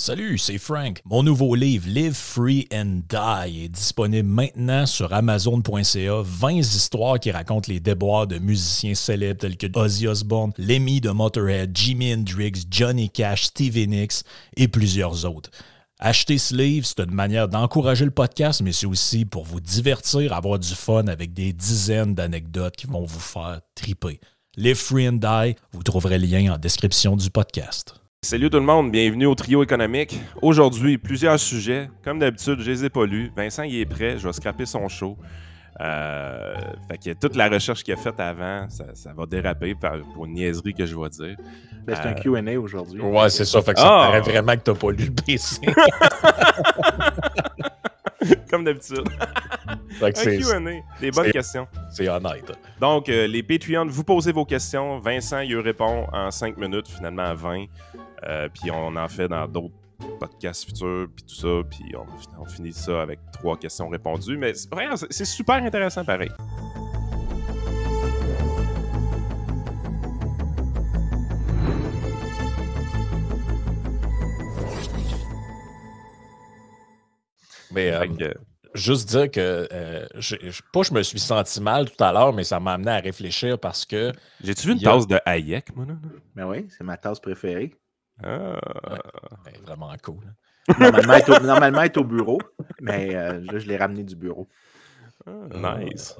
Salut, c'est Frank. Mon nouveau livre Live Free and Die est disponible maintenant sur amazon.ca. 20 histoires qui racontent les déboires de musiciens célèbres tels que Ozzy Osbourne, Lemmy de Motorhead, Jimi Hendrix, Johnny Cash, Stevie Nicks et plusieurs autres. Acheter ce livre, c'est une manière d'encourager le podcast, mais c'est aussi pour vous divertir, avoir du fun avec des dizaines d'anecdotes qui vont vous faire triper. Live Free and Die, vous trouverez le lien en description du podcast. Salut tout le monde, bienvenue au trio économique. Aujourd'hui, plusieurs sujets. Comme d'habitude, je les ai pas lus. Vincent, il est prêt, je vais scraper son show. Euh, fait que toute la recherche qu'il a faite avant, ça, va déraper pour une niaiserie que je vais dire. Ben, c'est un euh, QA aujourd'hui. Ouais, c'est ça. Fait que ça ah! paraît vraiment que t'as pas lu le PC. Comme d'habitude. un QA, des bonnes questions. C'est honnête. Donc, euh, les Patreons, vous posez vos questions. Vincent, il répond en 5 minutes, finalement à 20. Euh, puis on en fait dans d'autres podcasts futurs, puis tout ça, puis on, finit ça avec trois questions répondues. Mais c'est super intéressant pareil. Mais euh, juste dire que euh, je, pas je me suis senti mal tout à l'heure, mais ça m'a amené à réfléchir parce que. J'ai-tu vu une tasse de Hayek, moi, là? Ben oui, c'est ma tasse préférée. Ah. vraiment cool. Normalement, elle est au, normalement, est au bureau, mais euh, là, je l'ai ramené du bureau. Ah, nice.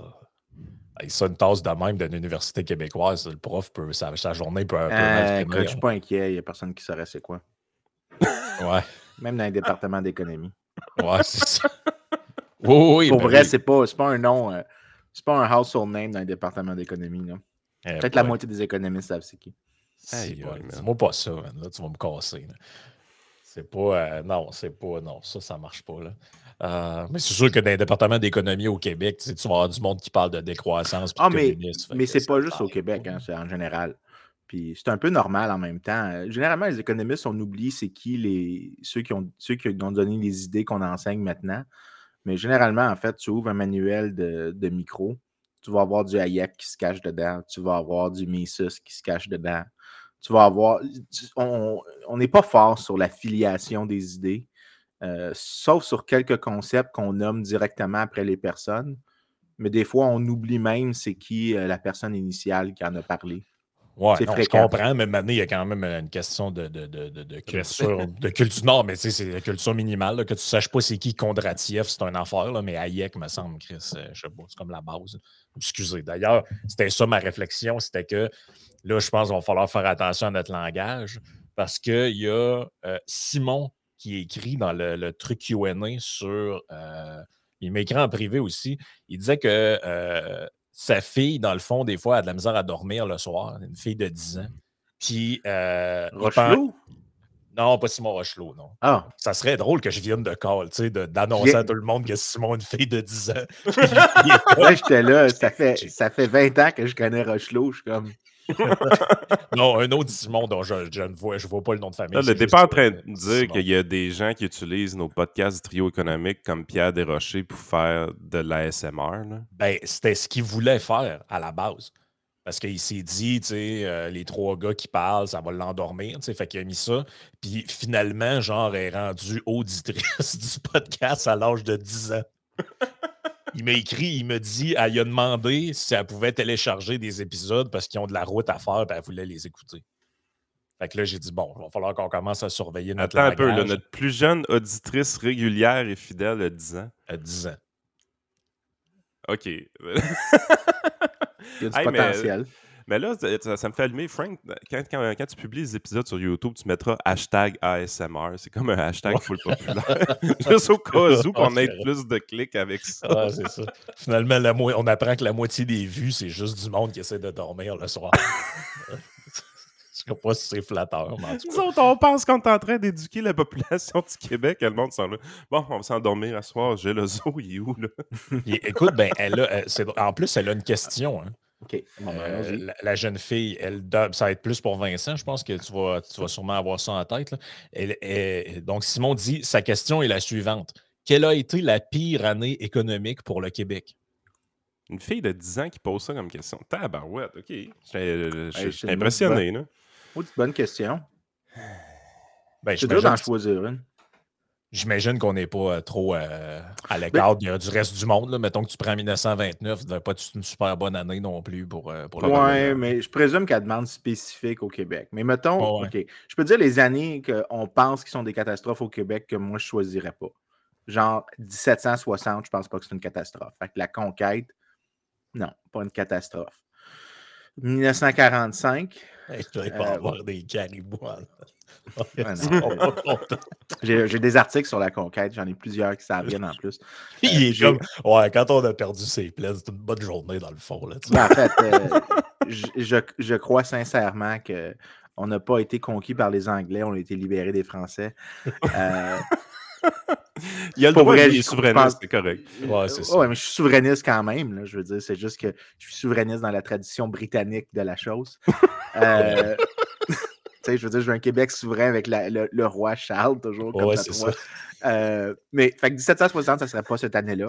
ça, une tasse de même d'une université québécoise, le prof peut, sa, sa journée peut un peu. Euh, écoute, je suis pas inquiet, il n'y a personne qui saurait c'est quoi. ouais. Même dans les départements d'économie. Ouais, c'est ça. Oui, oui, Pour vrai, c'est pas, pas un nom, euh, c'est pas un household name dans les départements d'économie. Eh Peut-être la moitié des économistes savent c'est qui. Dis-moi pas ça, Là, tu vas me casser. C'est pas. Euh, non, c'est pas. Non, ça, ça marche pas. Là. Euh, mais c'est sûr que dans les départements d'économie au Québec, tu, vas avoir du monde qui parle de décroissance. Ah, mais, mais c'est pas juste au Québec, hein, c'est en général. Puis c'est un peu normal en même temps. Généralement, les économistes, on oublie c'est qui les ceux qui ont ceux qui ont donné les idées qu'on enseigne maintenant. Mais généralement, en fait, tu ouvres un manuel de, de micro, tu vas avoir du Hayek qui se cache dedans, tu vas avoir du Mises qui se cache dedans, tu vas avoir. On n'est pas fort sur la filiation des idées, euh, sauf sur quelques concepts qu'on nomme directement après les personnes. Mais des fois, on oublie même c'est qui euh, la personne initiale qui en a parlé. Oui, je comprends, mais maintenant, il y a quand même une question de, de, de, de culture. de culture. Non, mais c'est la culture minimale. que tu ne saches pas c'est qui Kondratiev, c'est un affaire, là, mais Hayek, me semble, Chris, euh, je sais pas, c'est comme la base. Excusez. D'ailleurs, c'était ça ma réflexion, c'était que là, je pense qu'il va falloir faire attention à notre langage parce qu'il y a euh, Simon qui écrit dans le, truc QA sur. Euh, il m'écrit en privé aussi. Il disait que sa fille, dans le fond, des fois, a de la misère à dormir le soir, une fille de 10 ans. Puis. Euh, Rochelot? Non, pas Simon Rochelot, non. Ah. Ça serait drôle que je vienne de call, tu sais, d'annoncer à tout le monde que Simon une fille de 10 ans. Là, j'étais là, ça fait, ça fait 20 ans que je connais Rochelot, je suis comme. Non, un autre Simon dont je, ne vois, je vois pas le nom de famille. Là, le pas en train de dire qu'il y a des gens qui utilisent nos podcasts du trio économique comme Pierre Desrochers pour faire de l'ASMR. Ben, c'était ce qu'il voulait faire à la base. Parce qu'il s'est dit, tu sais, euh, les trois gars qui parlent, ça va l'endormir, tu sais, fait qu'il a mis ça. Puis finalement, genre, est rendu auditrice du podcast à l'âge de 10 ans il m'a écrit, il me dit, elle a demandé si elle pouvait télécharger des épisodes parce qu'ils ont de la route à faire et elle voulait les écouter. Fait que là, j'ai dit, bon, il va falloir qu'on commence à surveiller notre Attends un peu, notre plus jeune auditrice régulière et fidèle a 10 ans. À 10 ans. OK. il y a du potentiel. Mais là, ça, me fait allumer, Frank, quand, quand, tu publies les épisodes sur YouTube, tu mettras hashtag ASMR. C'est comme un hashtag full populaire. Juste au cas où qu'on ait plus de clics avec ça. Ah, c'est ça. Finalement, on apprend que la moitié des vues, c'est juste du monde qui essaie de dormir le soir. Je sais pas si c'est flatteur. Mais Nous autres, on pense qu'on est en train d'éduquer la population du Québec. Le monde s'en là. Bon, on va s'endormir à soir. J'ai le zoo, il est où, là? écoute, ben, elle a, en plus, elle a une question. Hein. OK. Euh, la, jeune fille, elle, ça va être plus pour Vincent. Je pense que tu vas, tu vas sûrement avoir ça en tête. donc, Simon dit sa question est la suivante Quelle a été la pire année économique pour le Québec? Une fille de 10 ans qui pose ça comme question. Tabarouette, OK. Je suis impressionné. Là. bonne question. Ben, c'est dur d'en choisir une. J'imagine qu'on n'est pas euh, trop euh, à ben l'écart du reste du monde. Là. Mettons que tu prends 1929, tu pas une super bonne année non plus pour, euh, pour Oui, mais je présume qu'elle demande spécifique au Québec. Mais mettons, OK, je peux dire les années qu'on pense qui sont des catastrophes au Québec que moi, je ne choisirais pas. Genre 1760, je pense pas que c'est une catastrophe. Fait que la conquête, non, pas une catastrophe. 1945. je dois pas avoir des caribous. J'ai des articles sur la conquête, j'en ai plusieurs qui s'en viennent en plus. Il est euh, comme, ouais, quand on a perdu ses plaies, c'est une bonne journée dans le fond. Là, ben, en fait, euh, je, je, crois sincèrement qu'on n'a pas été conquis par les Anglais, on a été libérés des Français. Euh, il y a le droit de souverainiste, c'est correct. Ouais, c'est ça. Ouais, mais je suis souverainiste quand même. Là, je veux dire, c'est juste que je suis souverainiste dans la tradition britannique de la chose. euh, je veux dire, je veux un Québec souverain avec le, roi Charles, toujours comme ça. Euh, mais, fait que 1760, ça ne serait pas cette année-là.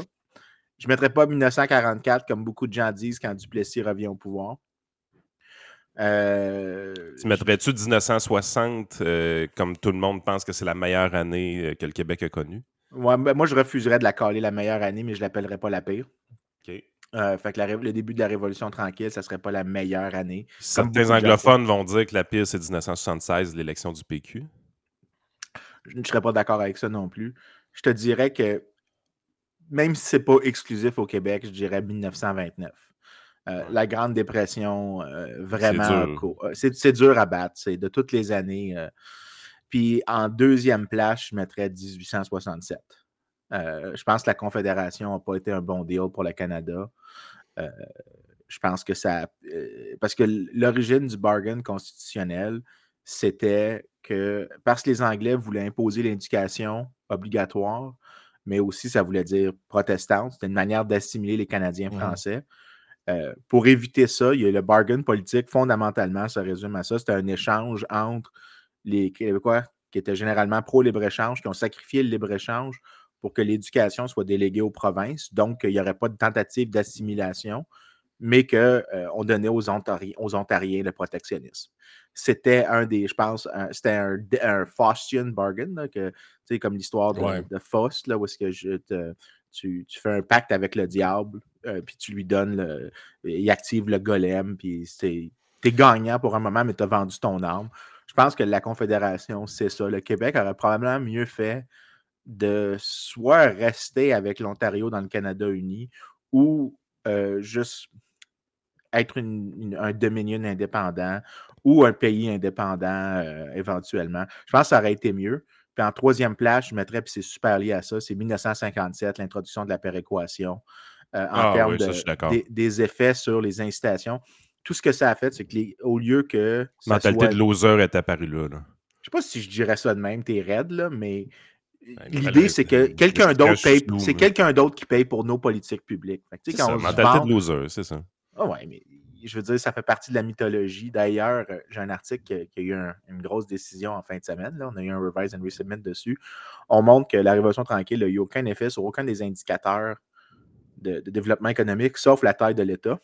Je ne mettrais pas 1944, comme beaucoup de gens disent quand Duplessis revient au pouvoir. Euh, tu mettrais-tu 1960 euh, comme tout le monde pense que c'est la meilleure année que le Québec a connue? Ouais, ben, moi, je refuserais de la caler la meilleure année, mais je ne l'appellerais pas la pire. Euh, fait que le début de la Révolution tranquille, ça serait pas la meilleure année. Certains anglophones vont dire que la pire, c'est 1976, l'élection du PQ. Je ne serais pas d'accord avec ça non plus. Je te dirais que même si ce n'est pas exclusif au Québec, je dirais 1929. Euh, la Grande Dépression, euh, vraiment, c'est dur. à battre. C'est de toutes les années. Puis en deuxième place, je mettrais 1867. je pense que la Confédération n'a pas été un bon deal pour le Canada. Euh, je pense que ça. Euh, parce que l'origine du bargain constitutionnel, c'était que parce que les Anglais voulaient imposer l'éducation obligatoire, mais aussi ça voulait dire protestante, c'était une manière d'assimiler les Canadiens français. Euh, pour éviter ça, il y a le bargain politique, fondamentalement, ça résume à ça. C'était un échange entre les Québécois qui étaient généralement pro-libre-échange, qui ont sacrifié le libre-échange pour que l'éducation soit déléguée aux provinces, donc qu'il n'y aurait pas de tentative d'assimilation, mais qu'on euh, donnait aux, Ontariens, aux Ontariens le protectionnisme. C'était un des, je pense, c'était un, un, Faustian bargain, que, comme l'histoire de, Faust, là, où est-ce que je tu, fais un pacte avec le diable, euh, puis tu lui donnes, le, il active le golem, puis tu es gagnant pour un moment, mais tu as vendu ton arme. Je pense que la Confédération, c'est ça. Le Québec aurait probablement mieux fait de soit rester avec l'Ontario dans le Canada uni ou euh, juste être un Dominion indépendant ou un pays indépendant euh, éventuellement. Je pense que ça aurait été mieux. Puis en troisième place, je mettrais, puis c'est super lié à ça, c'est 1957, l'introduction de la péréquation euh, en ah termes des, effets sur les incitations. Tout ce que ça a fait, c'est qu'au lieu que. La mentalité de loser est apparue là. Je ne sais pas si je dirais ça de même, t'es raide, là, mais L'idée, c'est que quelqu'un d'autre paye. C'est quelqu'un d'autre qui paye pour nos politiques publiques. C'est ça, mentalité de loser, c'est ça. Ah ouais, mais je veux dire, ça fait partie de la mythologie. D'ailleurs, euh, j'ai un article qui, a eu une grosse décision en fin de semaine. Là. On a eu un revise and resubmit dessus. On montre que la Révolution tranquille n'a eu aucun effet sur aucun des indicateurs de, de développement économique, sauf la taille de l'État.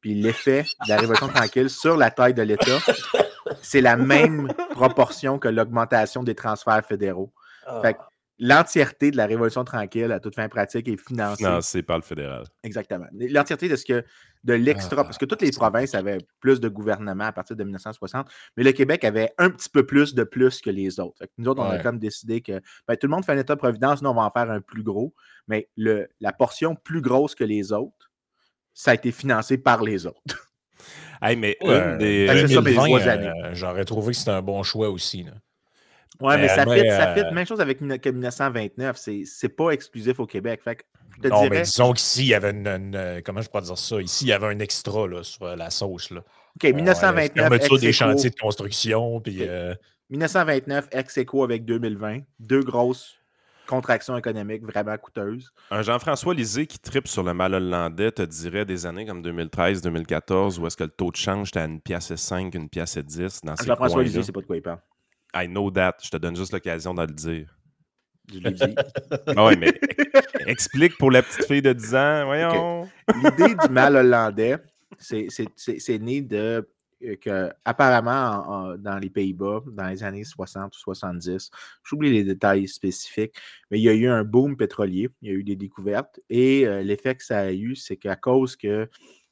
Puis l'effet de la Révolution tranquille sur la taille de l'État, c'est la même proportion que l'augmentation des transferts fédéraux. Fait ah. l'entièreté de la Révolution tranquille, à toute fin pratique, est financée. Financée par le fédéral. Exactement. L'entièreté de ce que de l'extra, ah, parce que toutes les provinces avaient plus de gouvernement à partir de 1960, mais le Québec avait un petit peu plus de plus que les autres. nous autres, on a comme décidé que ben, tout le monde fait un État-providence, nous, on va en faire un plus gros, mais le, la portion plus grosse que les autres, ça a été financé par les autres. Hey, mais des... Euh, j'aurais trouvé que c'était un bon choix aussi. Là. Oui, mais, ça, fit, ça fit. Euh même chose avec 1929. C'est pas exclusif au Québec. Fait non, mais disons qu'ici, il y avait une, euh, Comment je pourrais dire ça? Ici, il y avait un extra là, sur euh, la sauce. Là. OK, 1929. Ouais, des chantiers de construction. Puis, 1929, ex-écho avec 2020. Deux grosses contractions économiques vraiment coûteuses. Un Jean-François Lisée qui tripe sur le mal hollandais te dirait des années comme 2013-2014 où est-ce que le taux de change était à une pièce et 5, une pièce et 10 dans ces Jean-François Lisée, c'est pas de quoi il parle. I know that. Je te donne juste l'occasion de le dire. Je l'ai dit. ah oui, mais explique pour la petite fille de 10 ans. Voyons. L'idée du mal hollandais, c'est né de que apparemment, dans les Pays-Bas, dans les années 60 ou 70, j'oublie les détails spécifiques, mais il y a eu un boom pétrolier, il y a eu des découvertes, et l'effet que ça a eu, c'est qu'à cause que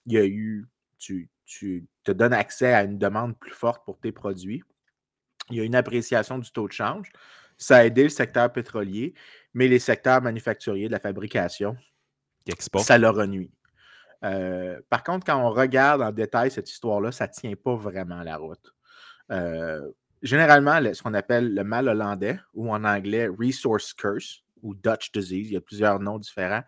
il y a eu, tu, tu te donnes accès à une demande plus forte pour tes produits, il y a une appréciation du taux de change, ça a aidé le secteur pétrolier, mais les secteurs manufacturiers de la fabrication, ça leur a nuit. Euh, par contre, quand on regarde en détail cette histoire-là, ça ne tient pas vraiment la route. Euh, généralement, ce qu'on appelle le mal hollandais, ou en anglais resource curse, ou Dutch disease, il y a plusieurs noms différents.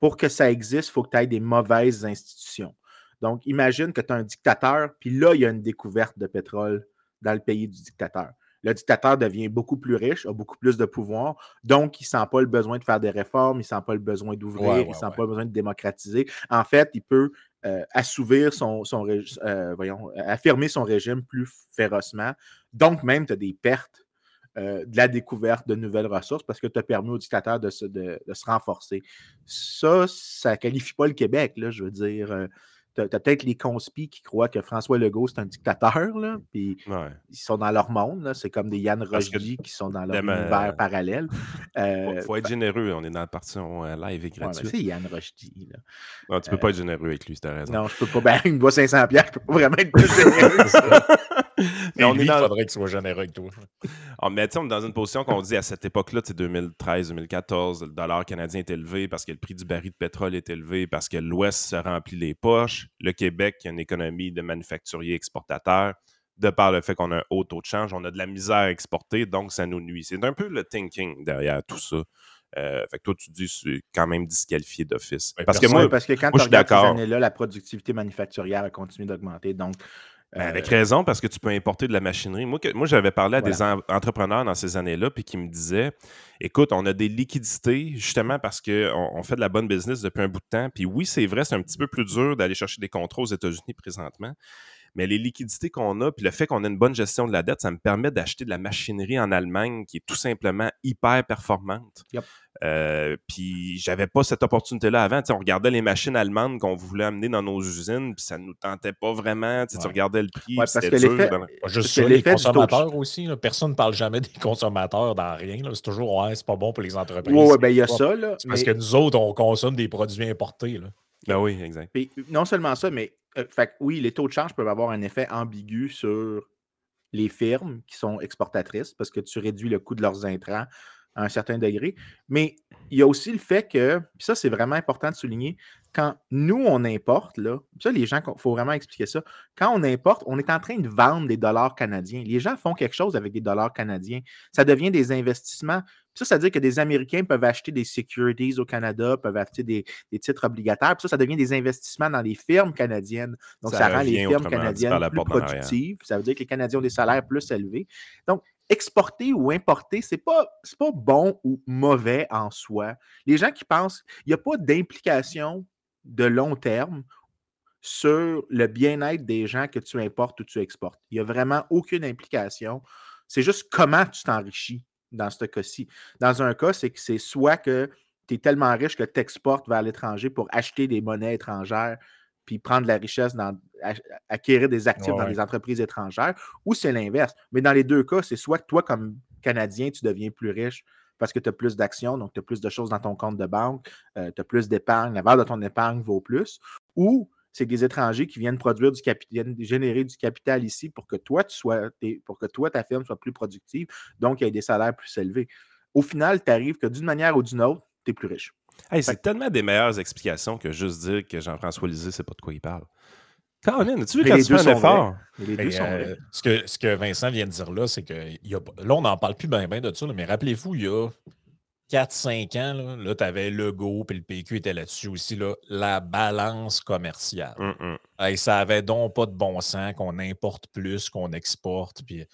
Pour que ça existe, il faut que tu aies des mauvaises institutions. Donc, imagine que tu as un dictateur, puis là, il y a une découverte de pétrole dans le pays du dictateur le dictateur devient beaucoup plus riche, a beaucoup plus de pouvoir, donc il ne sent pas le besoin de faire des réformes, il ne sent pas le besoin d'ouvrir, il ne sent pas le besoin de démocratiser. En fait, il peut euh, assouvir son, euh, voyons, affirmer son régime plus férocement. Donc, même, tu as des pertes euh, de la découverte de nouvelles ressources parce que tu as permis au dictateur de se, de se renforcer. Ça, ça ne qualifie pas le Québec, là, je veux dire tu as, peut-être les conspis qui croient que François Legault, c'est un dictateur, là, puis ils sont dans leur monde. C'est comme des Yann Rochdy qui sont dans leur univers parallèle. Il euh, faut, être généreux. On est dans la partie euh, live et gratuite. c'est Yann Rochdy. Non, tu peux pas être généreux avec lui, c'est raison. Non, je peux pas. Ben, il me doit 500 pierres, je peux pas vraiment être plus généreux. mais on est il faudrait qu'il soit généreux avec toi. Oh, mais on est dans une position qu'on dit à cette époque-là, 2013-2014, le dollar canadien est élevé parce que le prix du baril de pétrole est élevé, parce que l'Ouest se remplit les poches. Le Québec, qui a une économie de manufacturiers exportateurs, de par le fait qu'on a un haut taux de change, on a de la misère à exporter, donc ça nous nuit. C'est un peu le thinking derrière tout ça. Euh, fait que toi, tu dis c'est quand même disqualifié d'office. parce que moi, parce que quand tu regardes ces années-là, la productivité manufacturière a continué d'augmenter. Donc, avec euh, raison, parce que tu peux importer de la machinerie. Moi, moi j'avais parlé à des entrepreneurs dans ces années-là, puis qui me disaient écoute, on a des liquidités, justement parce qu'on on fait de la bonne business depuis un bout de temps. Puis oui, c'est vrai, c'est un petit peu plus dur d'aller chercher des contrats aux États-Unis présentement. Mais les liquidités qu'on a, puis le fait qu'on a une bonne gestion de la dette, ça me permet d'acheter de la machinerie en Allemagne qui est tout simplement hyper performante. Euh, puis j'avais pas cette opportunité-là avant. on regardait les machines allemandes qu'on voulait amener dans nos usines, puis ça nous tentait pas vraiment. Tu regardais le prix, c'était dur. Ben juste les consommateurs aussi. Personne ne parle jamais des consommateurs dans rien. C'est toujours ouais, c'est pas bon pour les entreprises. Oui, ben il y a ça. Là, Parce que nous autres, on consomme des produits importés. Là. Ben oui, exact. non seulement ça, mais euh, oui, les taux de change peuvent avoir un effet ambigu sur les firmes qui sont exportatrices parce que tu réduis le coût de leurs intrants à un certain degré. Mais il y a aussi le fait que, puis ça, c'est vraiment important de souligner, quand nous, on importe, là, ça, les gens, il faut vraiment expliquer ça. Quand on importe, on est en train de vendre des dollars canadiens. Les gens font quelque chose avec des dollars canadiens. Ça devient des investissements. Ça, ça veut dire que des Américains peuvent acheter des securities au Canada, peuvent acheter des, titres obligataires. Puis ça, ça devient des investissements dans les firmes canadiennes. Donc, ça, rend les firmes canadiennes plus productives. Ça veut dire que les Canadiens ont des salaires plus élevés. Donc, exporter ou importer, ce n'est pas, pas bon ou mauvais en soi. Les gens qui pensent, il n'y a pas d'implication de long terme sur le bien-être des gens que tu importes ou tu exportes. Il n'y a vraiment aucune implication. C'est juste comment tu t'enrichis dans ce cas-ci. Dans un cas, c'est que c'est soit que tu es tellement riche que tu exportes vers l'étranger pour acheter des monnaies étrangères puis prendre la richesse, dans, acquérir des actifs dans les entreprises étrangères, ou c'est l'inverse. Mais dans les deux cas, c'est soit que toi, comme Canadien, tu deviens plus riche parce que tu as plus d'actions, donc tu as plus de choses dans ton compte de banque, euh, tu as plus d'épargne, la valeur de ton épargne vaut plus, ou c'est des étrangers qui viennent produire du capital, générer du capital ici pour que toi, tu sois, pour que toi, ta firme soit plus productive, donc il y ait des salaires plus élevés. Au final, tu arrives que d'une manière ou d'une autre, tu es plus riche. C'est tellement des meilleures explications que juste dire que Jean-François Lisée, c'est pas de quoi il parle. Caroline, as-tu vu quand tu fais un effort? Euh, ce, que, ce que Vincent vient de dire là, c'est que y a, là, on n'en parle plus bien ben de ça, mais rappelez-vous, il y a 4-5 ans, là, là tu avais Legault, puis le PQ était là-dessus aussi, là, la balance commerciale. Et ça avait donc pas de bon sens qu'on importe plus qu'on exporte. Puis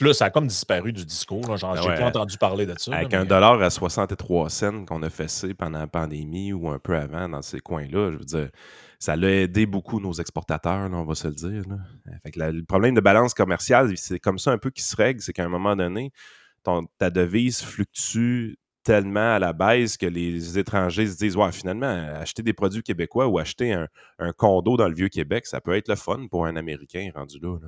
Là, ça a comme disparu du discours. Ben j'ai entendu parler de ça. Avec un dollar à 63 cents qu'on a ça pendant la pandémie ou un peu avant dans ces coins-là, je veux dire, ça l'a aidé beaucoup nos exportateurs, on va se le dire. le problème de balance commerciale, c'est comme ça un peu qui se règle, c'est qu'à un moment donné, ta devise fluctue tellement à la baisse que les étrangers se disent Ouais, finalement, acheter des produits québécois ou acheter un, condo dans le vieux Québec, ça peut être le fun pour un Américain rendu là.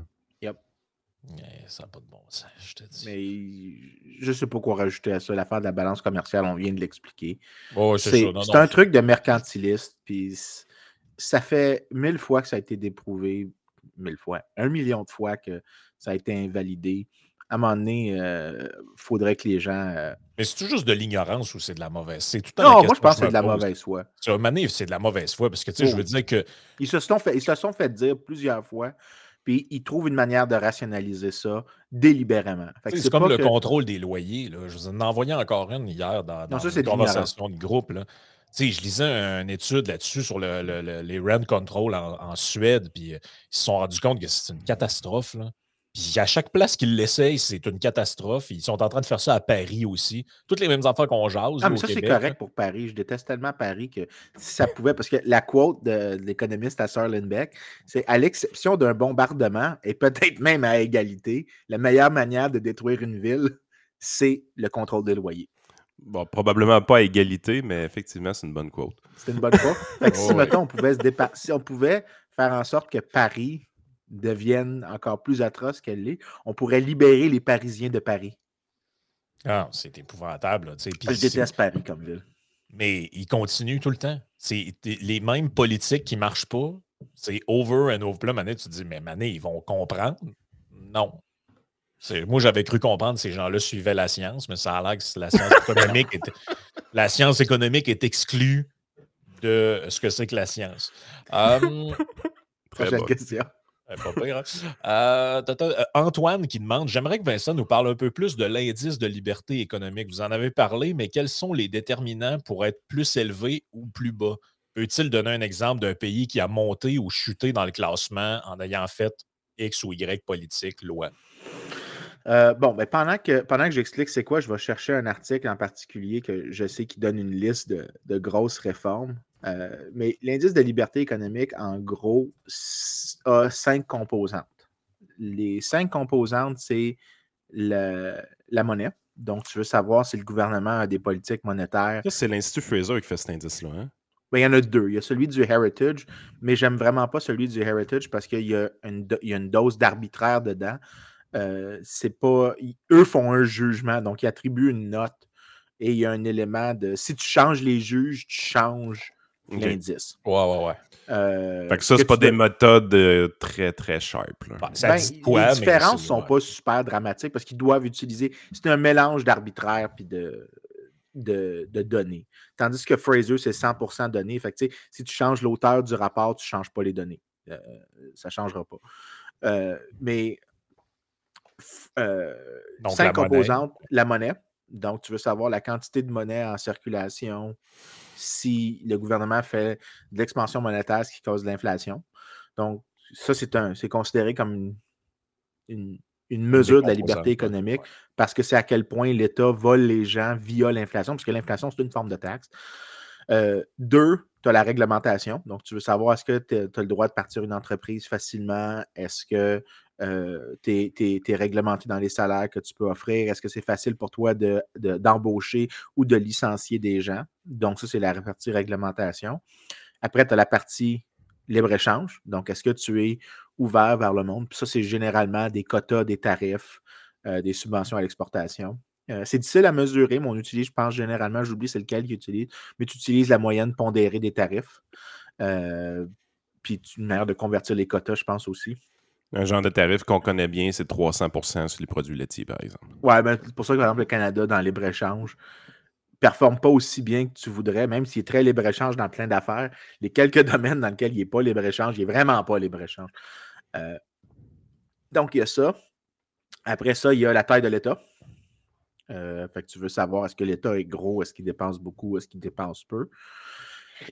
Ça n'a pas de bon sens, je te dis. Mais je ne sais pas quoi rajouter à ça. L'affaire de la balance commerciale, on vient de l'expliquer. Oh, c'est un truc de mercantiliste, puis ça fait mille fois que ça a été déprouvé, mille fois, un million de fois que ça a été invalidé à un moment donné, il euh, faudrait que les gens. Euh mais c'est juste de l'ignorance ou c'est de la mauvaise? C'est tout Non, moi je pense que c'est de la mauvaise foi. À un moment donné, c'est de la mauvaise foi parce que tu sais, je veux dire que. Ils se, sont fait, ils se sont fait dire plusieurs fois, puis ils trouvent une manière de rationaliser ça délibérément. C'est comme le contrôle des loyers. Là. Je vous en ai envoyé encore une hier dans, dans une conversation de groupe. Là. sais, je lisais une étude là-dessus sur le, les rent control en, en Suède, puis euh, ils se sont rendus compte que c'est une catastrophe. Là. Puis à chaque place qu'ils l'essayent, c'est une catastrophe. Ils sont en train de faire ça à Paris aussi. Toutes les mêmes affaires qu'on jase. Ah, mais ça, c'est correct pour Paris. Je déteste tellement Paris que si ça pouvait, parce que la quote de, l'économiste à Sir Lindbeck, c'est à l'exception d'un bombardement et peut-être même à égalité, la meilleure manière de détruire une ville, c'est le contrôle des loyers. Bon, probablement pas à égalité, mais effectivement, c'est une bonne quote. C'est une bonne quote. si, mettons, on pouvait se si on pouvait faire en sorte que Paris devienne encore plus atroce qu'elle l'est, on pourrait libérer les Parisiens de Paris. Ah, c'est épouvantable. je déteste Paris comme ville. Mais ils continuent tout le temps. C'est les mêmes politiques qui ne marchent pas. C'est over and over. Là, Mané, tu te dis, mais Mané, ils vont comprendre? Non. Moi, j'avais cru comprendre que ces gens-là suivaient la science, mais ça a l'air que la science économique est, la science économique est exclue de ce que c'est que la science. Um, Prochaine question. Hein. Euh, euh, Antoine qui demande J'aimerais que Vincent nous parle un peu plus de l'indice de liberté économique. Vous en avez parlé, mais quels sont les déterminants pour être plus élevé ou plus bas? Peut-il donner un exemple d'un pays qui a monté ou chuté dans le classement en ayant fait X ou Y politique, loi? Euh, bon, ben pendant que, pendant que j'explique c'est quoi, je vais chercher un article en particulier que je sais qui donne une liste de grosses réformes. Euh, mais l'indice de liberté économique, en gros, a cinq composantes. Les cinq composantes, c'est la monnaie. Donc, tu veux savoir si le gouvernement a des politiques monétaires. c'est l'Institut Fraser qui fait cet indice-là. Hein? Ben, il y en a deux. Il y a celui du Heritage, mais j'aime vraiment pas celui du Heritage parce qu'il y, a une dose d'arbitraire dedans. Euh, c'est pas. Eux font un jugement, donc ils attribuent une note et il y a un élément de. Si tu changes les juges, tu changes l'indice. Ouais, ouais, ouais. Euh, fait que ça, c'est pas des méthodes euh, très, très sharp. Ben, ben, les différences ne sont pas super dramatiques parce qu'ils doivent utiliser. C'est un mélange d'arbitraire puis de, de, données. Tandis que Fraser, c'est 100% données. Fait que, si tu changes l'auteur du rapport, tu ne changes pas les données. Euh, ça ne changera pas. mais cinq composantes, la monnaie. Donc, tu veux savoir la quantité de monnaie en circulation, si le gouvernement fait de l'expansion monétaire, ce qui cause de l'inflation. Donc, ça, c'est considéré comme une, mesure de la liberté économique parce que c'est à quel point l'État vole les gens via l'inflation, parce que l'inflation, c'est une forme de taxe. Euh, deux, tu as la réglementation. Donc, tu veux savoir est-ce que tu as le droit de partir une entreprise facilement? Est-ce que euh, tu es, réglementé dans les salaires que tu peux offrir? Est-ce que c'est facile pour toi d'embaucher ou de licencier des gens? Donc, ça, c'est la partie réglementation. Après, tu as la partie libre-échange. Donc, est-ce que tu es ouvert vers le monde? Puis ça, c'est généralement des quotas, des tarifs, euh, des subventions à l'exportation. Euh, c'est difficile à mesurer, mais on utilise, je pense généralement, j'oublie c'est lequel qu'ils utilisent, mais tu utilises la moyenne pondérée des tarifs. puis une manière de convertir les quotas, je pense aussi. Un genre de tarif qu'on connaît bien, c'est 300% sur les produits laitiers, par exemple. Oui, ben, c'est pour ça que, par exemple, le Canada, dans libre-échange, performe pas aussi bien que tu voudrais, même s'il est très libre-échange dans plein d'affaires. Les quelques domaines dans lesquels il n'est pas libre-échange, il n'est vraiment pas libre-échange. Euh, donc, il y a ça. Après ça, il y a la taille de l'État. Euh, fait que tu veux savoir est-ce que l'État est gros, est-ce qu'il dépense beaucoup, est-ce qu'il dépense peu.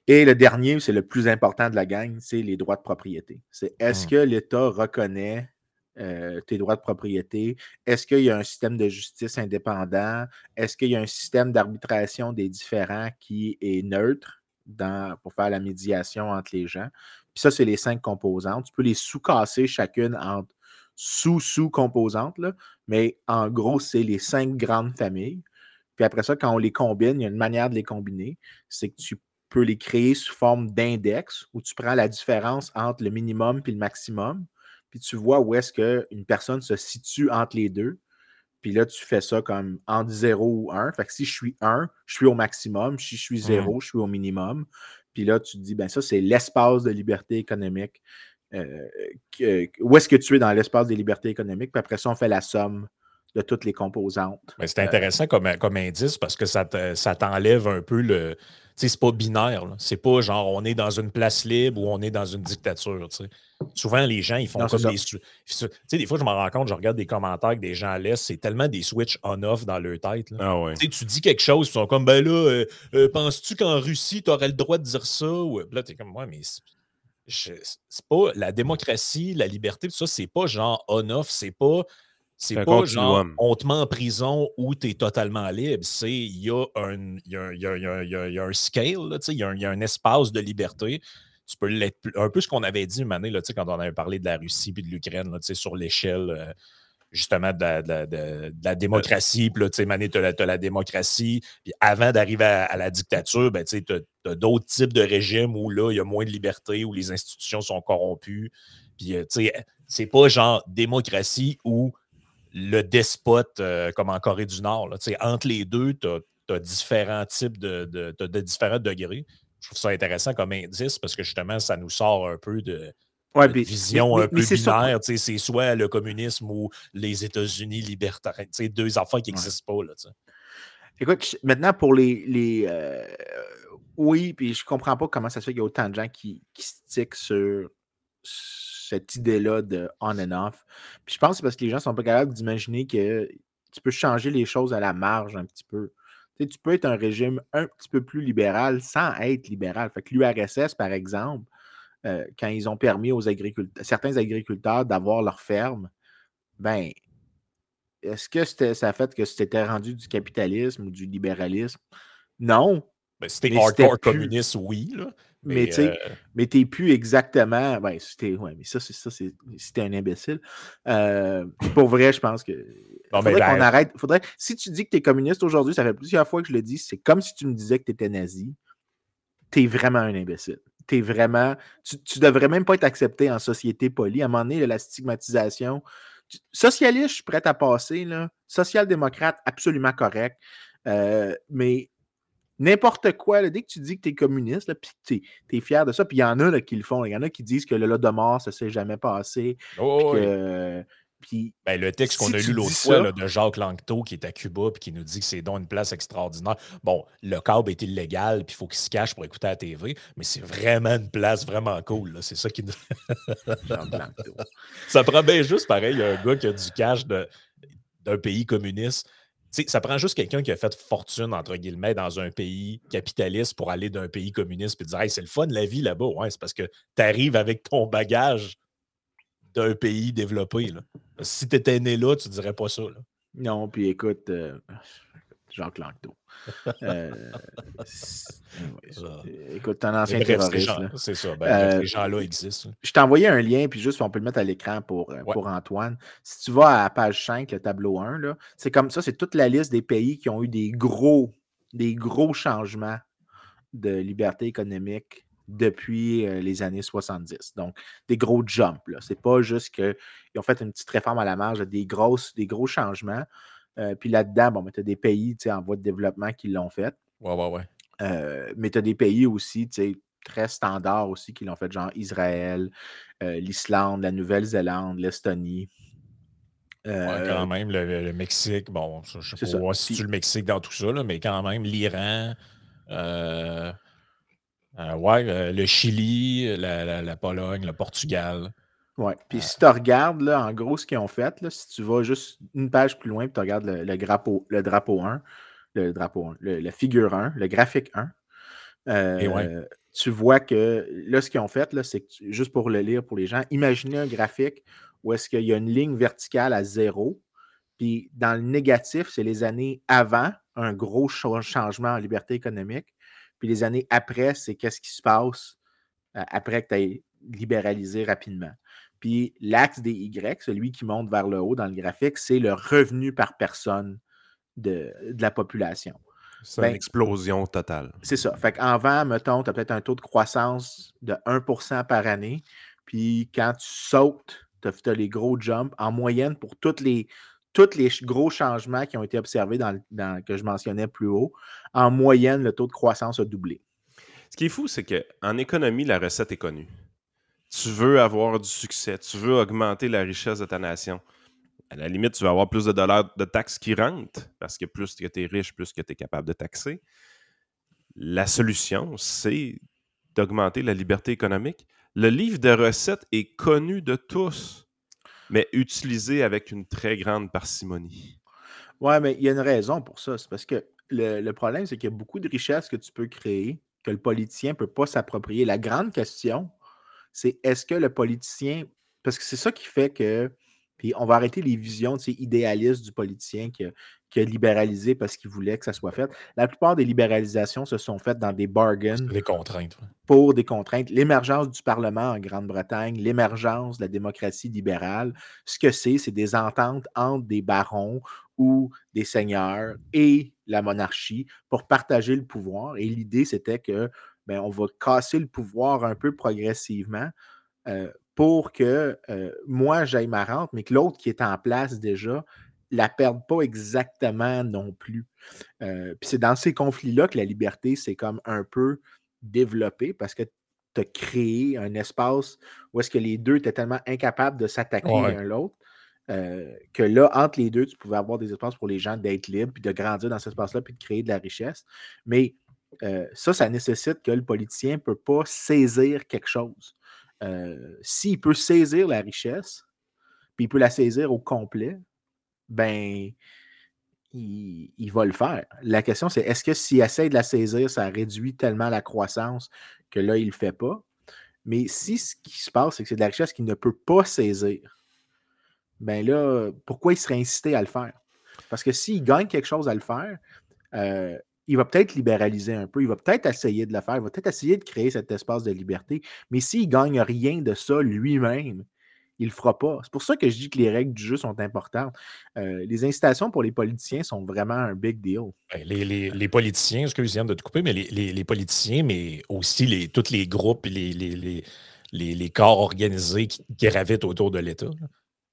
Et le dernier, c'est le plus important de la gang, c'est les droits de propriété. C'est est-ce mmh. que l'État reconnaît euh, tes droits de propriété? Est-ce qu'il y a un système de justice indépendant? Est-ce qu'il y a un système d'arbitration des différents qui est neutre dans, pour faire la médiation entre les gens? Puis ça, c'est les cinq composantes. Tu peux les sous-casser chacune entre sous-sous-composantes, mais en gros, c'est les cinq grandes familles. Puis après ça, quand on les combine, il y a une manière de les combiner. C'est que tu peux les créer sous forme d'index où tu prends la différence entre le minimum et le maximum. Puis tu vois où est-ce qu'une personne se situe entre les deux. Puis là, tu fais ça comme entre 0 ou 1. Fait que si je suis 1, je suis au maximum. Si je suis 0, je suis au minimum. Puis là, tu te dis, ben ça, c'est l'espace de liberté économique. Euh, où est-ce que tu es dans l'espace des libertés économiques? Puis après ça, on fait la somme de toutes les composantes. c'est euh, intéressant comme, comme, indice parce que ça, t'enlève un peu le. C'est pas binaire. C'est pas genre on est dans une place libre ou on est dans une dictature. Souvent, les gens, ils font comme des. Tu sais, des fois, je me rends compte, je regarde des commentaires que des gens laissent, c'est tellement des switches on-off dans leur tête. Ah ouais. Tu dis quelque chose, ils sont comme, ben là, euh, euh, penses-tu qu'en Russie, tu aurais le droit de dire ça? Ou... Là, tu es comme, ouais, mais c'est pas la démocratie, la liberté, tout ça, c'est pas genre on-off, c'est pas c'est pas genre on te met en prison ou tu es totalement libre. C'est il y, a un, y, a, y, a, y, a, un scale, il y, a un espace de liberté. Tu peux l'être un peu ce qu'on avait dit une année là, quand on avait parlé de la Russie et de l'Ukraine sur l'échelle justement de la, de, la, démocratie. Puis là, tu sais, tu as, la démocratie. Puis avant d'arriver à, la dictature, ben, tu as, d'autres types de régimes où là, il y a moins de liberté, où les institutions sont corrompues. Puis, tu sais, c'est pas genre démocratie où le despote euh, comme en Corée du Nord. Là. Entre les deux, tu as, différents types de, de, différents degrés. Je trouve ça intéressant comme indice parce que justement, ça nous sort un peu de, vision un peu binaire. C'est soit le communisme ou les États-Unis libertariens. Deux affaires qui n'existent pas. Là, Écoute, maintenant pour les. les euh, oui, puis je comprends pas comment ça se fait qu'il y a autant de gens qui, qui stickent sur cette idée-là de on and off. Puis je pense que c'est parce que les gens sont pas capables d'imaginer que tu peux changer les choses à la marge un petit peu. Tu, sais, tu peux être un régime un petit peu plus libéral sans être libéral. Fait que l'URSS, par exemple, euh, quand ils ont permis aux agriculteurs, certains agriculteurs d'avoir leur ferme, ben, est-ce que ça a fait que c'était rendu du capitalisme ou du libéralisme? Non. Ben, c'était hardcore communiste, oui. Là. Mais, tu euh mais t'es plus exactement. Ben, c'était. Ouais, mais ça, c'est ça, c'était un imbécile. Euh, pour vrai, je pense que. faudrait qu'on arrête. Faudrait, si tu dis que tu es communiste aujourd'hui, ça fait plusieurs fois que je le dis, c'est comme si tu me disais que tu étais nazi. Tu es vraiment un imbécile. Tu es vraiment. Tu, tu devrais même pas être accepté en société polie. À un moment donné, la stigmatisation. Socialiste, je suis prêt à passer. Social-démocrate, absolument correct. Euh, mais n'importe quoi, dès que tu dis que tu es communiste, puis tu es, fier de ça, puis il y en a là, qui le font. Il y en a qui disent que le lot de mort, ça ne s'est jamais passé. Oh, puis ben, le texte qu'on a lu l'autre fois de Jacques Langto qui est à Cuba puis qui nous dit que c'est donc une place extraordinaire. Bon, le câble est illégal puis il faut qu'il se cache pour écouter la TV, mais c'est vraiment une place vraiment cool. C'est ça qui nous. ça prend bien juste pareil, un gars qui a du cash d'un pays communiste ça prend juste quelqu'un qui a fait fortune, entre guillemets, dans un pays capitaliste pour aller d'un pays communiste et dire hey, c'est le fun la vie là-bas. Ouais, c'est parce que tu arrives avec ton bagage d'un pays développé. Là. Si tu étais né là, tu dirais pas ça. Non, puis écoute, euh, Jacques Langto. Euh, écoute, un ancien terroriste. C'est ça. Ben, euh, les gens-là existent. Je t'ai envoyé un lien, puis juste, on peut le mettre à l'écran pour, euh, pour Antoine. Si tu vas à page 5, le tableau 1, c'est comme ça, c'est toute la liste des pays qui ont eu des gros, des gros changements de liberté économique depuis les années 70. Donc, des gros jumps. Ce n'est pas juste qu'ils ont fait une petite réforme à la marge, des, grosses, des gros changements. Euh, puis là-dedans, bon, tu as des pays en voie de développement qui l'ont fait. Ouais, ouais, ouais. Euh, mais tu as des pays aussi, très standards aussi, qui l'ont fait, genre Israël, euh, l'Islande, la Nouvelle-Zélande, l'Estonie. Ouais, quand même, le, Mexique, bon, je ne sais pas si tu le Mexique dans tout ça, mais quand même, l'Iran, ouais, le Chili, la, Pologne, le Portugal. Oui. Puis si tu regardes, là, en gros, ce qu'ils ont fait, là, si tu vas juste une page plus loin, puis tu regardes le, drapeau, le drapeau 1, le drapeau 1, le, la figure 1, le graphique 1, euh, tu vois que là, ce qu'ils ont fait, c'est juste pour le lire pour les gens, imaginez un graphique où est-ce qu'il y a une ligne verticale à zéro, puis dans le négatif, c'est les années avant un gros changement en liberté économique, puis les années après, c'est qu'est-ce qui se passe euh, après que tu aies libéralisé rapidement. Puis l'axe des Y, celui qui monte vers le haut dans le graphique, c'est le revenu par personne de, la population. C'est une ben explosion totale. C'est ça. Fait qu'en vent, mettons, tu as peut-être un taux de croissance de 1% par année. Puis quand tu sautes, tu as, les gros jumps. En moyenne, pour toutes les, tous les gros changements qui ont été observés dans, que je mentionnais plus haut, en moyenne, le taux de croissance a doublé. Ce qui est fou, c'est qu'en économie, la recette est connue. Tu veux avoir du succès, tu veux augmenter la richesse de ta nation. À la limite, tu vas avoir plus de dollars de taxes qui rentrent, parce que plus que tu es riche, plus que tu es capable de taxer. La solution, c'est d'augmenter la liberté économique. Le livre de recettes est connu de tous mais utilisé avec une très grande parcimonie. Ouais, mais il y a une raison pour ça. C'est parce que le, problème, c'est qu'il y a beaucoup de richesses que tu peux créer que le politicien ne peut pas s'approprier. La grande question, c'est est-ce que le politicien. Parce que c'est ça qui fait que. Puis on va arrêter les visions idéalistes du politicien qui, qui a libéralisé parce qu'il voulait que ça soit fait. La plupart des libéralisations se sont faites dans des bargains. Des contraintes. Pour des contraintes. L'émergence du Parlement en Grande-Bretagne, l'émergence de la démocratie libérale, ce que c'est, c'est des ententes entre des barons ou des seigneurs et la monarchie pour partager le pouvoir. Et l'idée, c'était que ben, on va casser le pouvoir un peu progressivement. Euh, pour que euh, moi j'aille ma rente, mais que l'autre qui est en place déjà la perdent pas exactement non plus. Euh, puis c'est dans ces conflits-là que la liberté s'est comme un peu développée parce que tu as créé un espace où est-ce que les deux étaient tellement incapables de s'attaquer l'un l'autre. Euh, que là, entre les deux, tu pouvais avoir des espaces pour les gens d'être libres, puis de grandir dans cet espace-là, puis de créer de la richesse. Mais euh, ça, ça nécessite que le politicien ne peut pas saisir quelque chose. S'il peut saisir la richesse, puis il peut la saisir au complet, ben, il, va le faire. La question, c'est est-ce que s'il essaie de la saisir, ça réduit tellement la croissance que là, il ne le fait pas? Mais si ce qui se passe, c'est que c'est de la richesse qu'il ne peut pas saisir, ben là, pourquoi il serait incité à le faire? Parce que s'il gagne quelque chose à le faire, euh, il va peut-être libéraliser un peu, il va peut-être essayer de le faire, il va peut-être essayer de créer cet espace de liberté, mais s'il ne gagne rien de ça lui-même, il ne le fera pas. C'est pour ça que je dis que les règles du jeu sont importantes. Euh, les incitations pour les politiciens sont vraiment un big deal. Ben, les, les, les politiciens, excusez-moi de te couper, mais les, politiciens, mais aussi les, tous les groupes, les, les, corps organisés qui, gravitent autour de l'État.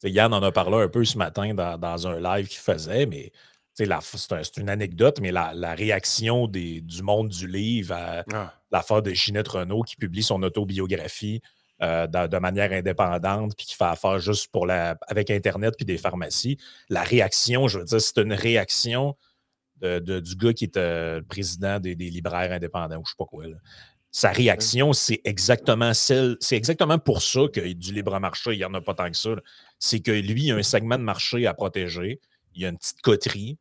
Yann en a parlé un peu ce matin dans, un live qu'il faisait, mais c'est une anecdote, mais la, réaction des, du monde du livre à ah. l'affaire de Ginette Renault qui publie son autobiographie euh, de, manière indépendante, puis qui fait affaire juste pour la, avec Internet puis des pharmacies. La réaction, je veux dire, c'est une réaction de, du gars qui est euh, président des, libraires indépendants ou je sais pas quoi. Sa réaction, c'est exactement celle, c'est exactement pour ça que du libre marché, il n'y en a pas tant que ça. C'est que lui, il a un segment de marché à protéger, il y a une petite coterie,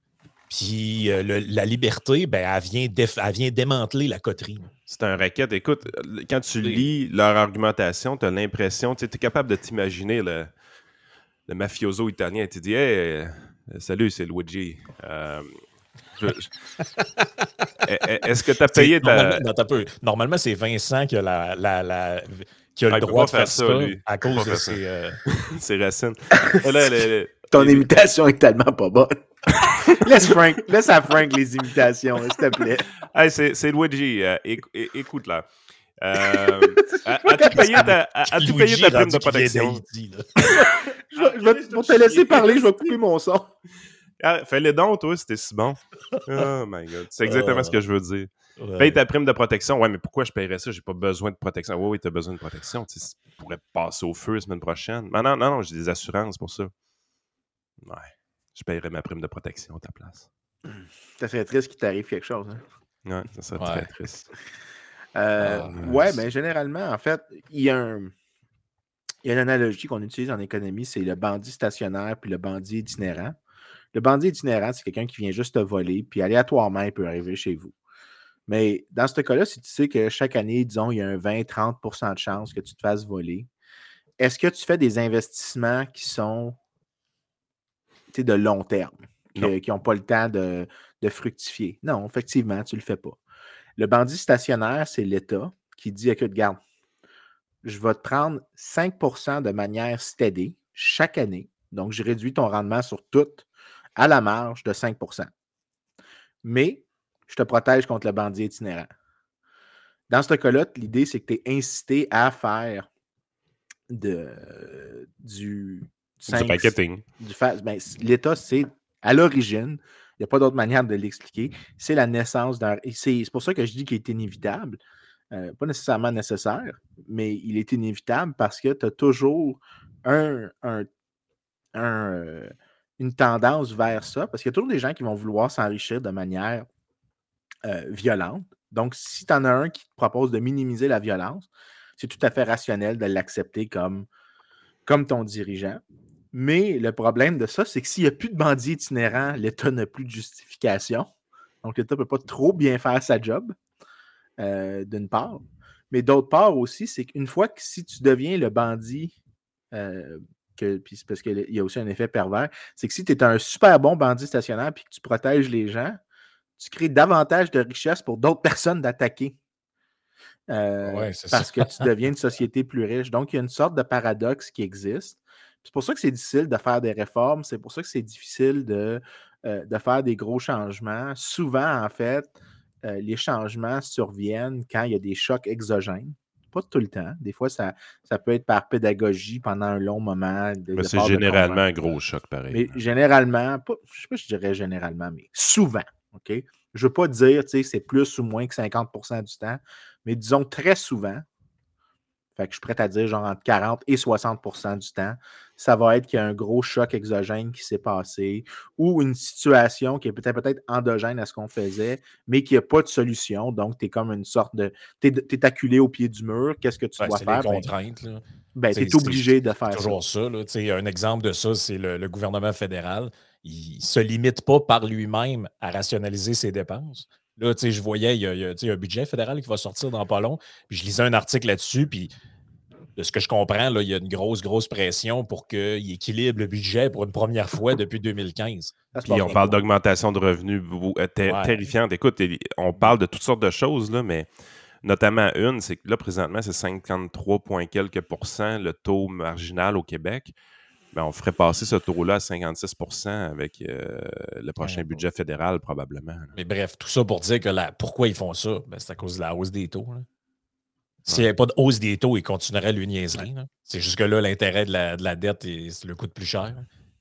puis euh, la liberté, ben, elle, vient elle vient démanteler la coterie. C'est un racket. Écoute, quand tu lis leur argumentation, tu as l'impression, tu es capable de t'imaginer le, le, mafioso italien. Tu dis, hey, euh, salut, c'est Luigi. Euh, est-ce que tu as payé ta. Normalement, c'est Vincent qui a, la, la, qui a le ah, droit de faire, ça, à cause de ses. Euh, ses racines. Ton imitation est tellement pas bonne. laisse, Frank, laisse à Frank les imitations, s'il te plaît. Hey, c'est Luigi. Euh, écoute là. Euh, As-tu payé ta, prime de protection? je vais, pour te laisser parler, je vais couper mon son. Ah, Fais-les donc, toi, c'était si bon. Oh my god. C'est exactement ce que je veux dire. Paye ta prime de protection. Ouais, mais pourquoi je paierais ça? J'ai pas besoin de protection. Oui, oui, tu as besoin de protection. Tu pourrais passer au feu la semaine prochaine. non, non, non, j'ai des assurances pour ça. Ouais. Je paierais ma prime de protection à ta place. Ça serait triste qu'il t'arrive quelque chose. Hein? Ouais, ça serait très triste. Euh, ah, ouais, mais généralement, en fait, il y a un. Il y a une analogie qu'on utilise en économie, c'est le bandit stationnaire puis le bandit itinérant. Le bandit itinérant, c'est quelqu'un qui vient juste te voler, puis aléatoirement, il peut arriver chez vous. Mais dans ce cas-là, si tu sais que chaque année, disons, il y a un 20-30% de chance que tu te fasses voler, est-ce que tu fais des investissements qui sont de long terme, qui n'ont pas le temps de, fructifier? Non, effectivement, tu ne le fais pas. Le bandit stationnaire, c'est l'État qui dit écoute, garde, je vais te prendre 5% de manière steady chaque année. Donc, je réduis ton rendement sur tout à la marge de 5% mais je te protège contre le bandit itinérant. Dans ce cas-là, l'idée, c'est que tu es incité à faire de, du, du marketing. Ben, L'État, c'est à l'origine, il n'y a pas d'autre manière de l'expliquer, c'est la naissance d'un. C'est pour ça que je dis qu'il est inévitable. Euh, pas nécessairement nécessaire, mais il est inévitable parce que tu as toujours un, euh, une tendance vers ça, parce qu'il y a toujours des gens qui vont vouloir s'enrichir de manière euh, violente. Donc, si tu en as un qui te propose de minimiser la violence, c'est tout à fait rationnel de l'accepter comme, comme ton dirigeant. Mais le problème de ça, c'est que s'il n'y a plus de bandits itinérants, l'État n'a plus de justification. Donc, l'État ne peut pas trop bien faire sa job, euh, d'une part. Mais d'autre part aussi, c'est qu'une fois que si tu deviens le bandit, euh, que, parce qu'il y a aussi un effet pervers, c'est que si tu es un super bon bandit stationnaire et que tu protèges les gens, tu crées davantage de richesses pour d'autres personnes d'attaquer. Euh, parce que tu deviens une société plus riche. Donc, il y a une sorte de paradoxe qui existe. C'est pour ça que c'est difficile de faire des réformes, c'est pour ça que c'est difficile de, euh, de, faire des gros changements. Souvent, en fait, euh, les changements surviennent quand il y a des chocs exogènes. Pas tout le temps. Des fois, ça, ça peut être par pédagogie pendant un long moment. c'est généralement un gros choc, pareil. Mais généralement, je ne sais pas si je dirais généralement, mais souvent. OK? Je ne veux pas dire, tu sais, c'est plus ou moins que 50% du temps, mais disons très souvent, fait que je suis prêt à dire genre entre 40 et 60% du temps, ça va être qu'il y a un gros choc exogène qui s'est passé ou une situation qui est peut-être peut-être endogène à ce qu'on faisait, mais qui n'a pas de solution. Donc, tu es comme une sorte de. Tu es, acculé au pied du mur. Qu'est-ce que tu dois faire? Les ben. Ben, tu es obligé de faire toujours ça. ça un exemple de ça, c'est le, gouvernement fédéral. Il ne se limite pas par lui-même à rationaliser ses dépenses. Là, je voyais, il y a, un budget fédéral qui va sortir dans pas long. Puis je lisais un article là-dessus, puis de ce que je comprends, là, il y a une grosse, grosse pression pour qu'il équilibre le budget pour une première fois depuis 2015. Puis on parle d'augmentation de revenus euh, terrifiante. Écoute, on parle de toutes sortes de choses, là, mais notamment une, c'est que là, présentement, c'est 53, quelques pourcents le taux marginal au Québec. Ben, on ferait passer ce taux-là à 56% avec euh, le prochain budget fédéral, probablement. Mais bref, tout ça pour dire que la, pourquoi ils font ça? Ben, c'est à cause de la hausse des taux. S'il n'y avait pas de hausse des taux, ils continueraient le niaiserie. C'est juste que là, l'intérêt de la, dette, le coûte plus cher.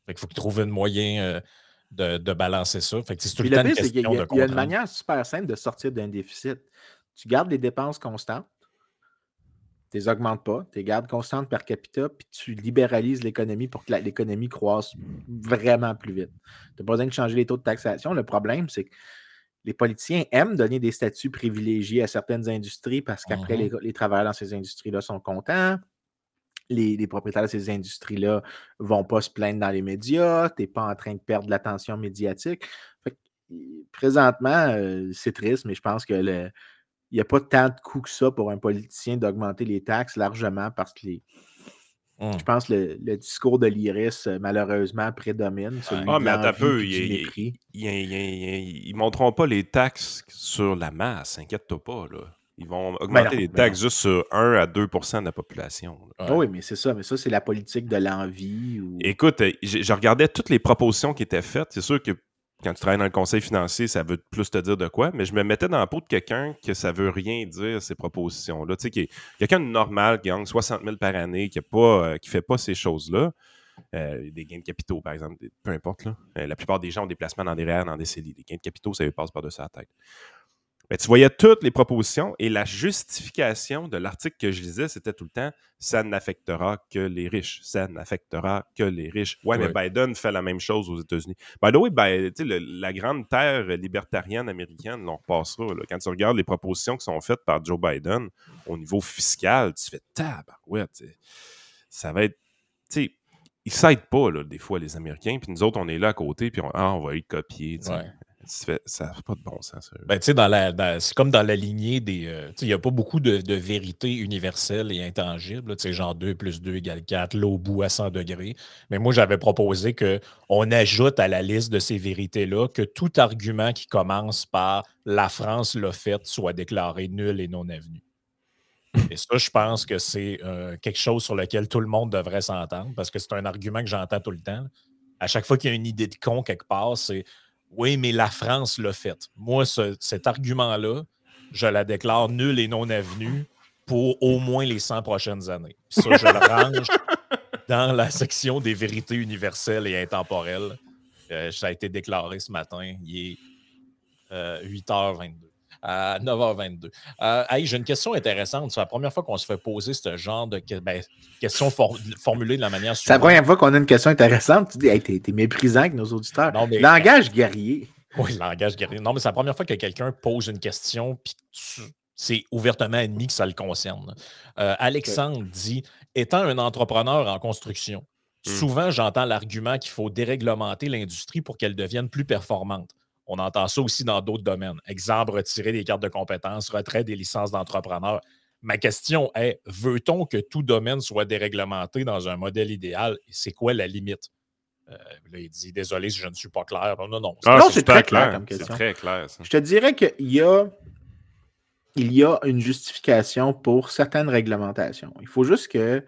il faut qu'ils trouvent un moyen euh, de, balancer ça. Fait c'est tout le, temps une question Il y a une manière super simple de sortir d'un déficit. Tu gardes les dépenses constantes tu les augmentes pas, tu les gardes constantes per capita, puis tu libéralises l'économie pour que l'économie croisse vraiment plus vite. Tu n'as pas besoin de changer les taux de taxation. Le problème, c'est que les politiciens aiment donner des statuts privilégiés à certaines industries parce qu'après, mmh les, travailleurs dans ces industries-là sont contents. Les, propriétaires de ces industries-là ne vont pas se plaindre dans les médias. Tu n'es pas en train de perdre l'attention médiatique. présentement, euh, c'est triste, mais je pense que le, il n'y a pas tant de coûts que ça pour un politicien d'augmenter les taxes largement parce que les, mmh. je pense que le, discours de l'IRIS, euh, malheureusement, prédomine. Ah, mais un peu, ils ne montreront pas les taxes sur la masse, inquiète-toi pas. Là. Ils vont ben augmenter les ben taxes juste sur 1 à 2% de la population. oui, mais c'est ça. Mais ça, c'est la politique de l'envie. Écoute, euh, je regardais toutes les propositions qui étaient faites. C'est sûr que quand tu travailles dans le conseil financier, ça veut plus te dire de quoi, mais je me mettais dans la peau de quelqu'un que ça veut rien dire, ces propositions-là. Tu sais, quelqu'un de normal qui gagne 60 000 par année, qui ne euh, fait pas ces choses-là. Euh, des gains de capitaux, par exemple, peu importe. Euh, la plupart des gens ont des placements dans des REER, dans des CELI. Les gains de capitaux, ça lui passe par-dessus la tête. Tu voyais toutes les propositions et la justification de l'article que je lisais, c'était tout le temps ça n'affectera que les riches. Ça n'affectera que les riches. Ouais, mais Biden fait la même chose aux États-Unis. By the way, ben, la grande terre libertarienne américaine, on repassera. Quand tu regardes les propositions qui sont faites par Joe Biden au niveau fiscal, tu fais tabarouette. Ça va être. Tu sais, ils s'aident pas, des fois, les Américains. Puis nous autres, on est là à côté, puis on, ah, on va y copier ça n'a pas de bon sens. Ben, dans c'est comme dans la lignée des. Euh, il n'y a pas beaucoup de, de vérités universelles et intangibles. Genre 2 plus 2 égale 4, l'eau bout à 100 degrés. Mais moi, j'avais proposé qu'on ajoute à la liste de ces vérités-là que tout argument qui commence par la France l'a fait soit déclaré nul et non avenu. Et ça, je pense que c'est euh, quelque chose sur lequel tout le monde devrait s'entendre parce que c'est un argument que j'entends tout le temps. À chaque fois qu'il y a une idée de con quelque part, c'est Oui, mais la France l'a fait. Moi, cet argument-là, je la déclare nulle et non avenue pour au moins les 100 prochaines années. ça, je le range dans la section des vérités universelles et intemporelles. Euh, ça a été déclaré ce matin. Il est 8h22. À 9h22. Euh, j'ai une question intéressante. C'est la première fois qu'on se fait poser ce genre de ben, questions formulées de la manière suivante. C'est la première fois qu'on a une question intéressante. Tu dis, hey, t'es, méprisant avec nos auditeurs. langage guerrier. Oui, langage guerrier. Non, mais c'est la première fois que quelqu'un pose une question puis c'est ouvertement admis que ça le concerne. Euh, Alexandre dit Étant un entrepreneur en construction, hmm. souvent j'entends l'argument qu'il faut déréglementer l'industrie pour qu'elle devienne plus performante. On entend ça aussi dans d'autres domaines. Exemple, retirer des cartes de compétences, retrait des licences d'entrepreneur. Ma question est, veut-on que tout domaine soit déréglementé dans un modèle idéal? C'est quoi la limite? Euh, là, il dit Désolé si je ne suis pas clair. Non, non, ah, c'est très clair, comme question. très clair. Je te dirais qu'il y a, il y a une justification pour certaines réglementations. Il faut juste que.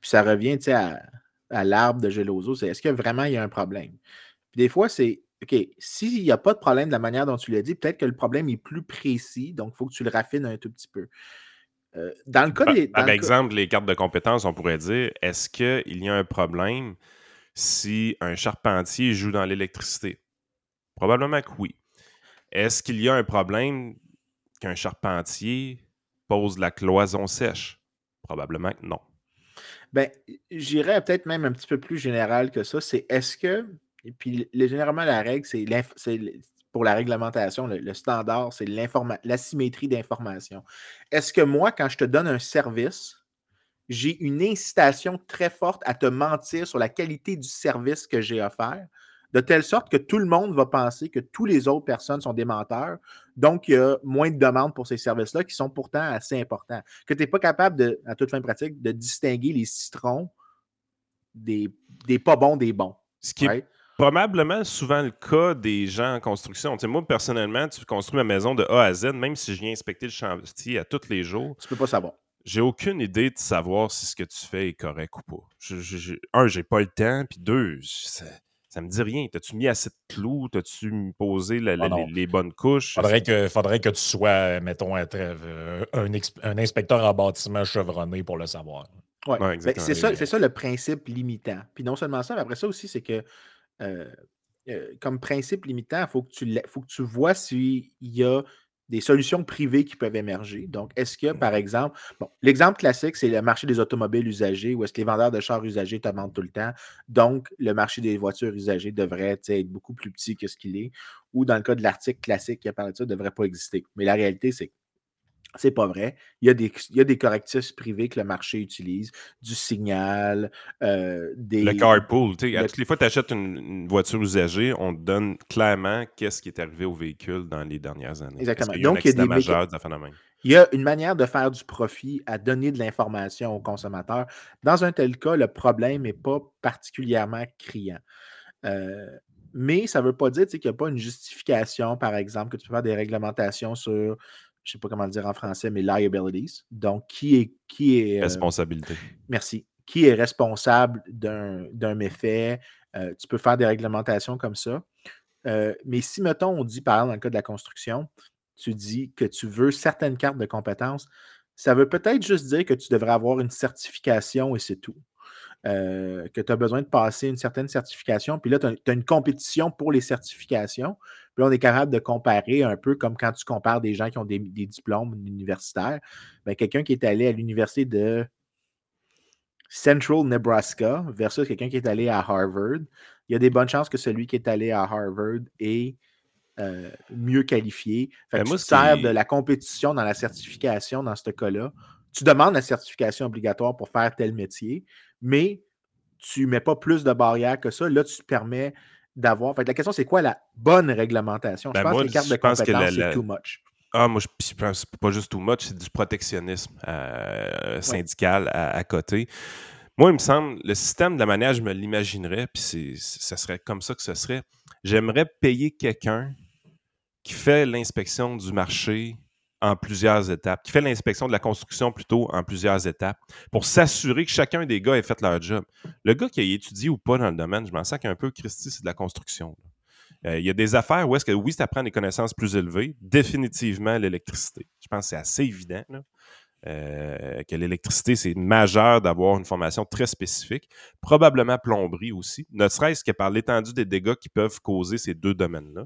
Puis ça revient à, à l'arbre de Geloso c'est est-ce que vraiment il y a un problème? des fois, c'est OK, s'il n'y a pas de problème de la manière dont tu l'as dit, peut-être que le problème est plus précis, donc il faut que tu le raffines un tout petit peu. Euh, dans le cas des. Par, exemple, les cartes de compétences, on pourrait dire est-ce qu'il y a un problème si un charpentier joue dans l'électricité? Probablement que oui. Est-ce qu'il y a un problème qu'un charpentier pose la cloison sèche? Probablement que non. Ben, j'irais peut-être même un petit peu plus général que ça. C'est est-ce que et puis, généralement, la règle, c'est pour la réglementation, le, standard, c'est l'asymétrie d'information. Est-ce que moi, quand je te donne un service, j'ai une incitation très forte à te mentir sur la qualité du service que j'ai offert, de telle sorte que tout le monde va penser que tous les autres personnes sont des menteurs. Donc, il y a moins de demandes pour ces services-là qui sont pourtant assez importants? Que tu n'es pas capable, de, à toute fin pratique, de distinguer les citrons des, des pas bons des bons. Ce qui, probablement souvent le cas des gens en construction. moi, personnellement, tu construis ma maison de A à Z, même si je viens inspecter le chantier à tous les jours. Tu peux pas savoir. J'ai aucune idée de savoir si ce que tu fais est correct ou pas. Je, je, un, j'ai pas le temps, puis deux, ça, ça me dit rien. T'as-tu mis assez de clous? T'as-tu posé ah les, bonnes couches? Faudrait que, faudrait que tu sois, mettons, un, euh, un, inspecteur en bâtiment chevronné pour le savoir. Oui, ben, c'est ça, ça, le principe limitant. Puis non seulement ça, mais après ça aussi, c'est que euh, euh, comme principe limitant, il faut, que tu, faut que tu vois s'il y a des solutions privées qui peuvent émerger. Donc, est-ce que, par exemple, bon, l'exemple classique, c'est le marché des automobiles usagés, où est-ce que les vendeurs de chars usagés te tout le temps. Donc, le marché des voitures usagées devrait être beaucoup plus petit que ce qu'il est. Ou dans le cas de l'article classique qui a parlé de ça, ne devrait pas exister. Mais la réalité, c'est que c'est pas vrai. Il y, a des, il y, a des, correctifs privés que le marché utilise, du signal, euh, des. Le carpool. Le... À toutes les fois que tu achètes une, voiture usagée, on te donne clairement qu'est-ce qui est arrivé au véhicule dans les dernières années. Exactement. Il y a Donc, il y a des majeur de phénomène. Il y a une manière de faire du profit à donner de l'information aux consommateurs. Dans un tel cas, le problème n'est pas particulièrement criant. Euh, mais ça ne veut pas dire qu'il n'y a pas une justification, par exemple, que tu peux faire des réglementations sur je ne sais pas comment le dire en français, mais liabilities. Donc, qui est. Qui est euh, Responsabilité. merci. Qui est responsable d'un méfait? Euh, tu peux faire des réglementations comme ça. Euh, mais si, mettons, on dit, par exemple, dans le cas de la construction, tu dis que tu veux certaines cartes de compétences, ça veut peut-être juste dire que tu devrais avoir une certification et c'est tout. Euh, que tu as besoin de passer une certaine certification. Puis là, tu as, une compétition pour les certifications. Puis là, on est capable de comparer un peu comme quand tu compares des gens qui ont des, diplômes universitaires. Ben, quelqu'un qui est allé à l'université de Central Nebraska versus quelqu'un qui est allé à Harvard. Il y a des bonnes chances que celui qui est allé à Harvard est euh, mieux qualifié. Fait ben, tu de la compétition dans la certification dans ce cas-là. Tu demandes la certification obligatoire pour faire tel métier, mais tu ne mets pas plus de barrières que ça. Là, tu te permets d'avoir. Fait la question, c'est quoi la bonne réglementation? je ben, pense que les cartes de compétences, c'est too much. Ah, moi, je pense pas juste too much, c'est du protectionnisme euh, syndical à, côté. Moi, il me semble, le système de la manière je me l'imaginerais, puis ça serait comme ça que ce serait. J'aimerais payer quelqu'un qui fait l'inspection du marché en plusieurs étapes, qui fait l'inspection de la construction plutôt en plusieurs étapes, pour s'assurer que chacun des gars ait fait leur job. Le gars qui a étudié ou pas dans le domaine, je m'en sens qu'un peu, Christy, c'est de la construction. Euh, il y a des affaires où est-ce que oui, ça prend des connaissances plus élevées. Définitivement, l'électricité. Je pense que c'est assez évident euh, que l'électricité, c'est majeur d'avoir une formation très spécifique. Probablement plomberie aussi, ne serait-ce que par l'étendue des dégâts qui peuvent causer ces deux domaines-là.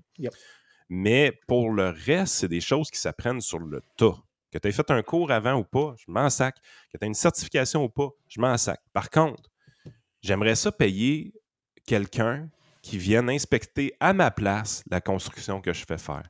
Mais pour le reste, c'est des choses qui s'apprennent sur le tas. Que tu aies fait un cours avant ou pas, je m'en sac. Que tu aies une certification ou pas, je m'en sac. Par contre, j'aimerais ça payer quelqu'un qui vienne inspecter à ma place la construction que je fais faire.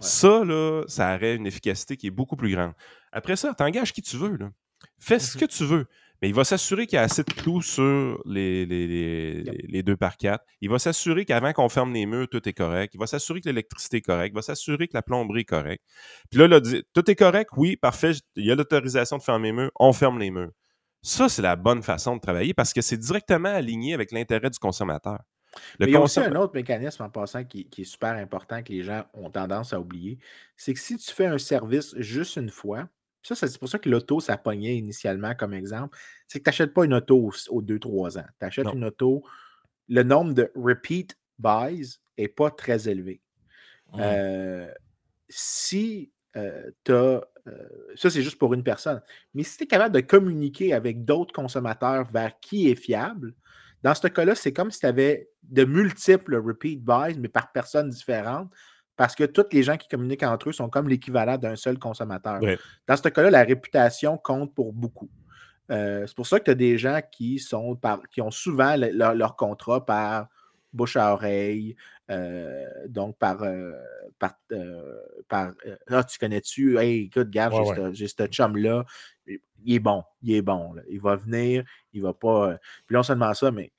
Ça, là, ça aurait une efficacité qui est beaucoup plus grande. Après ça, t'engages qui tu veux. Là. Fais ce mmh que tu veux. Mais il va s'assurer qu'il y a assez de clous sur les, les, deux par quatre. Il va s'assurer qu'avant qu'on ferme les murs, tout est correct. Il va s'assurer que l'électricité est correcte. Il va s'assurer que la plomberie est correcte. Puis là, là tout est correct, oui, parfait. Il y a l'autorisation de fermer les murs. On ferme les murs. Ça, c'est la bonne façon de travailler parce que c'est directement aligné avec l'intérêt du consommateur. il y a aussi un autre mécanisme en passant qui, est super important que les gens ont tendance à oublier. C'est que si tu fais un service juste une fois, ça, c'est pour ça que l'auto, ça pognait initialement comme exemple, c'est que tu n'achètes pas une auto aux 2-3 ans. Tu achètes une auto, le nombre de repeat buys n'est pas très élevé. Euh, si euh, tu as euh, ça, c'est juste pour une personne. Mais si tu es capable de communiquer avec d'autres consommateurs vers qui est fiable, dans ce cas-là, c'est comme si tu avais de multiples repeat buys, mais par personnes différentes, parce que tous les gens qui communiquent entre eux sont comme l'équivalent d'un seul consommateur. Dans ce cas-là, la réputation compte pour beaucoup. Euh, c'est pour ça que tu as des gens qui, sont par, qui ont souvent leur contrat par bouche à oreille, euh, donc par. Euh, par, euh, par ah, tu connais-tu? Hey, écoute, garde, j'ai ce chum-là. Il est bon, il est bon. Il va venir, il va pas. Puis non seulement ça, mais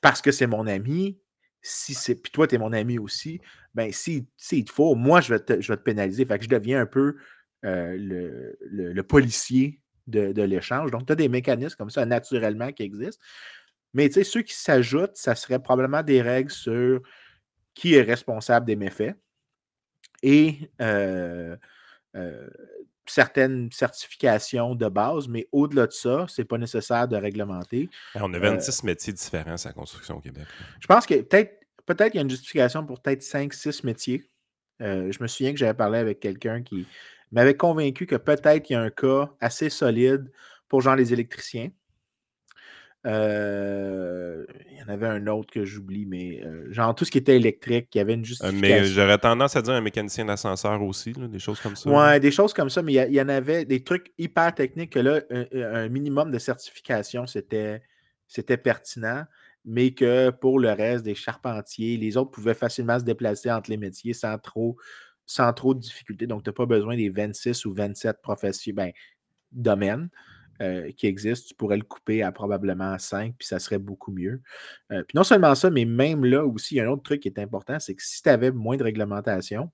parce que c'est mon ami, si c'est. Puis toi, tu es mon ami aussi, ben si, il te faut, moi, je vais te, je vais te pénaliser. Fait que je deviens un peu le, le, policier de, de l'échange. Donc, tu as des mécanismes comme ça naturellement qui existent. Mais ceux qui s'ajoutent, ça serait probablement des règles sur qui est responsable des méfaits et euh, euh, certaines certifications de base, mais au-delà de ça, ce n'est pas nécessaire de réglementer. On a 26 euh, métiers différents à la construction au Québec. Je pense que peut-être peut-être qu'il y a une justification pour peut-être 5-6 métiers. je me souviens que j'avais parlé avec quelqu'un qui m'avait convaincu que peut-être il y a un cas assez solide pour genre les électriciens. Euh, il y en avait un autre que j'oublie, mais euh, genre tout ce qui était électrique, qui avait une euh, justification. mais j'aurais tendance à dire un mécanicien d'ascenseur aussi, des choses comme ça. Ouais, des choses comme ça, mais il y, en avait des trucs hyper techniques que là, un, minimum de certification, c'était pertinent, mais que pour le reste des charpentiers, les autres pouvaient facilement se déplacer entre les métiers sans trop, sans trop de difficultés. Donc, tu n'as pas besoin des 26 ou 27 professions, ben, domaines. Euh, qui existe, tu pourrais le couper à probablement 5, puis ça serait beaucoup mieux. Euh, puis non seulement ça, mais même là aussi, il y a un autre truc qui est important, c'est que si tu avais moins de réglementation,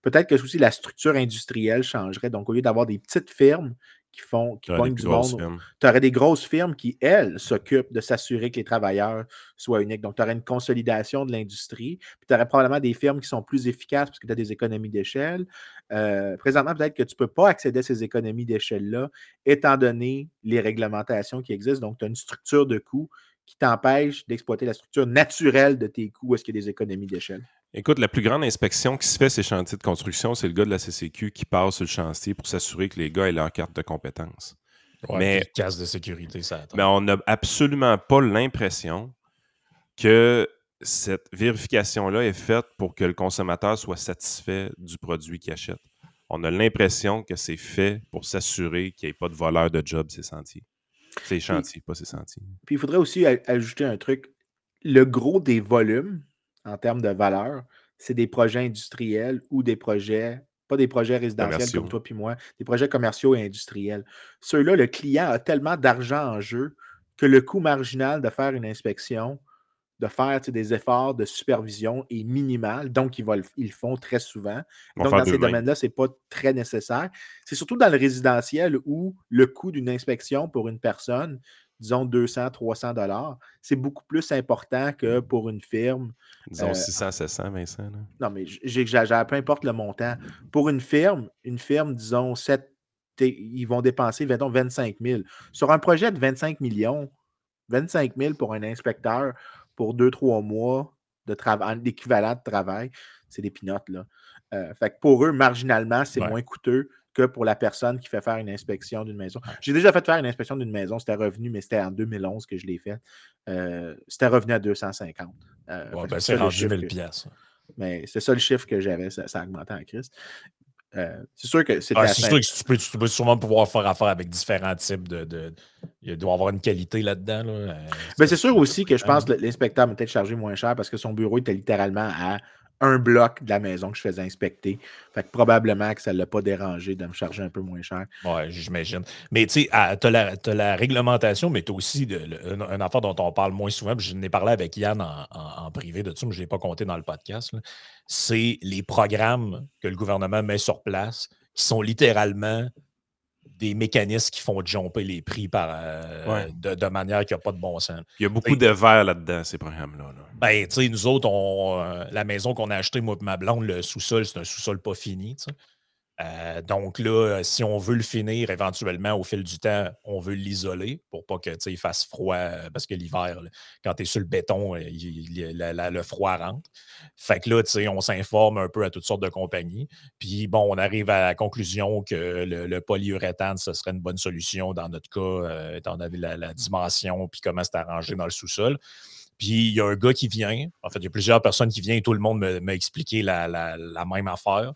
peut-être que aussi la structure industrielle changerait. Donc, au lieu d'avoir des petites firmes qui font, qui pognent du monde. Tu aurais des grosses firmes qui, elles, s'occupent de s'assurer que les travailleurs soient uniques. Donc, tu aurais une consolidation de l'industrie. Puis, tu aurais probablement des firmes qui sont plus efficaces parce que tu as des économies d'échelle. Euh, présentement, peut-être que tu ne peux pas accéder à ces économies d'échelle-là, étant donné les réglementations qui existent. Donc, tu as une structure de coûts qui t'empêche d'exploiter la structure naturelle de tes coûts. Est-ce qu'il y a des économies d'échelle? Écoute, la plus grande inspection qui se fait ces chantiers de construction, c'est le gars de la CCQ qui passe sur le chantier pour s'assurer que les gars aient leur carte de compétence. mais casse de sécurité, ça Mais on n'a absolument pas l'impression que cette vérification-là est faite pour que le consommateur soit satisfait du produit qu'il achète. On a l'impression que c'est fait pour s'assurer qu'il n'y ait pas de voleur de job ces sentiers. Ces chantiers, pas ces sentiers. Puis il faudrait aussi ajouter un truc. Le gros des volumes, en termes de valeur, c'est des projets industriels ou des projets, pas des projets résidentiels comme toi puis moi, des projets commerciaux et industriels. Ceux-là, le client a tellement d'argent en jeu que le coût marginal de faire une inspection, de faire des efforts de supervision est minimal. Donc, ils, ils le font très souvent. Donc, dans ces domaines-là, ce n'est pas très nécessaire. C'est surtout dans le résidentiel où le coût d'une inspection pour une personne disons 200, 300 dollars, c'est beaucoup plus important que mmh. pour une firme. Disons 600, 700, Vincent. Non, mais j'exagère, peu importe le montant. Pour une firme, une firme, disons 7, ils vont dépenser, 25 000. Sur un projet de 25 millions, 25 000 pour un inspecteur pour 2-3 mois, de travail, d'équivalent de travail, c'est des pinottes. Là. Euh, fait que pour eux, marginalement, c'est moins coûteux que pour la personne qui fait faire une inspection d'une maison. J'ai déjà fait faire une inspection d'une maison, c'était revenu, mais c'était en 2011 que je l'ai fait. Euh, c'était revenu à 250. Euh, ben, c'est rendu 1000 pièces. Mais c'est ça le chiffre que j'avais, ça, a augmenté en crise. Euh, c'est sûr que c'est. Ah, c'est sûr que tu peux, tu peux, sûrement pouvoir faire affaire avec différents types de. Il doit y avoir une qualité là-dedans. Là. Ben, c'est sûr aussi que je pense que l'inspecteur m'a peut-être chargé moins cher parce que son bureau était littéralement à un bloc de la maison que je faisais inspecter. Fait que probablement que ça ne l'a pas dérangé de me charger un peu moins cher. Oui, j'imagine. Mais tu sais, tu as, la réglementation, mais tu as aussi un, affaire dont on parle moins souvent. Je n'ai parlé avec Yann en, privé de ça, mais je ne l'ai pas compté dans le podcast. C'est les programmes que le gouvernement met sur place qui sont littéralement des mécanismes qui font jumper les prix par, euh, de, manière qui n'a pas de bon sens. Il y a beaucoup de verre là-dedans, ces programmes-là. Ben, tu sais, nous autres, on, euh, la maison qu'on a achetée, moi et ma blonde, le sous-sol, c'est un sous-sol pas fini. Euh, donc là, si on veut le finir éventuellement au fil du temps, on veut l'isoler pour pas qu'il fasse froid, euh, parce que l'hiver, quand tu es sur le béton, euh, le froid rentre. Fait que là, on s'informe un peu à toutes sortes de compagnies. Puis bon, on arrive à la conclusion que le, polyuréthane, ce serait une bonne solution dans notre cas, étant donné la, dimension, puis comment c'est arrangé dans le sous-sol. Puis il y a un gars qui vient, en fait, il y a plusieurs personnes qui viennent et tout le monde m'a expliqué la, même affaire.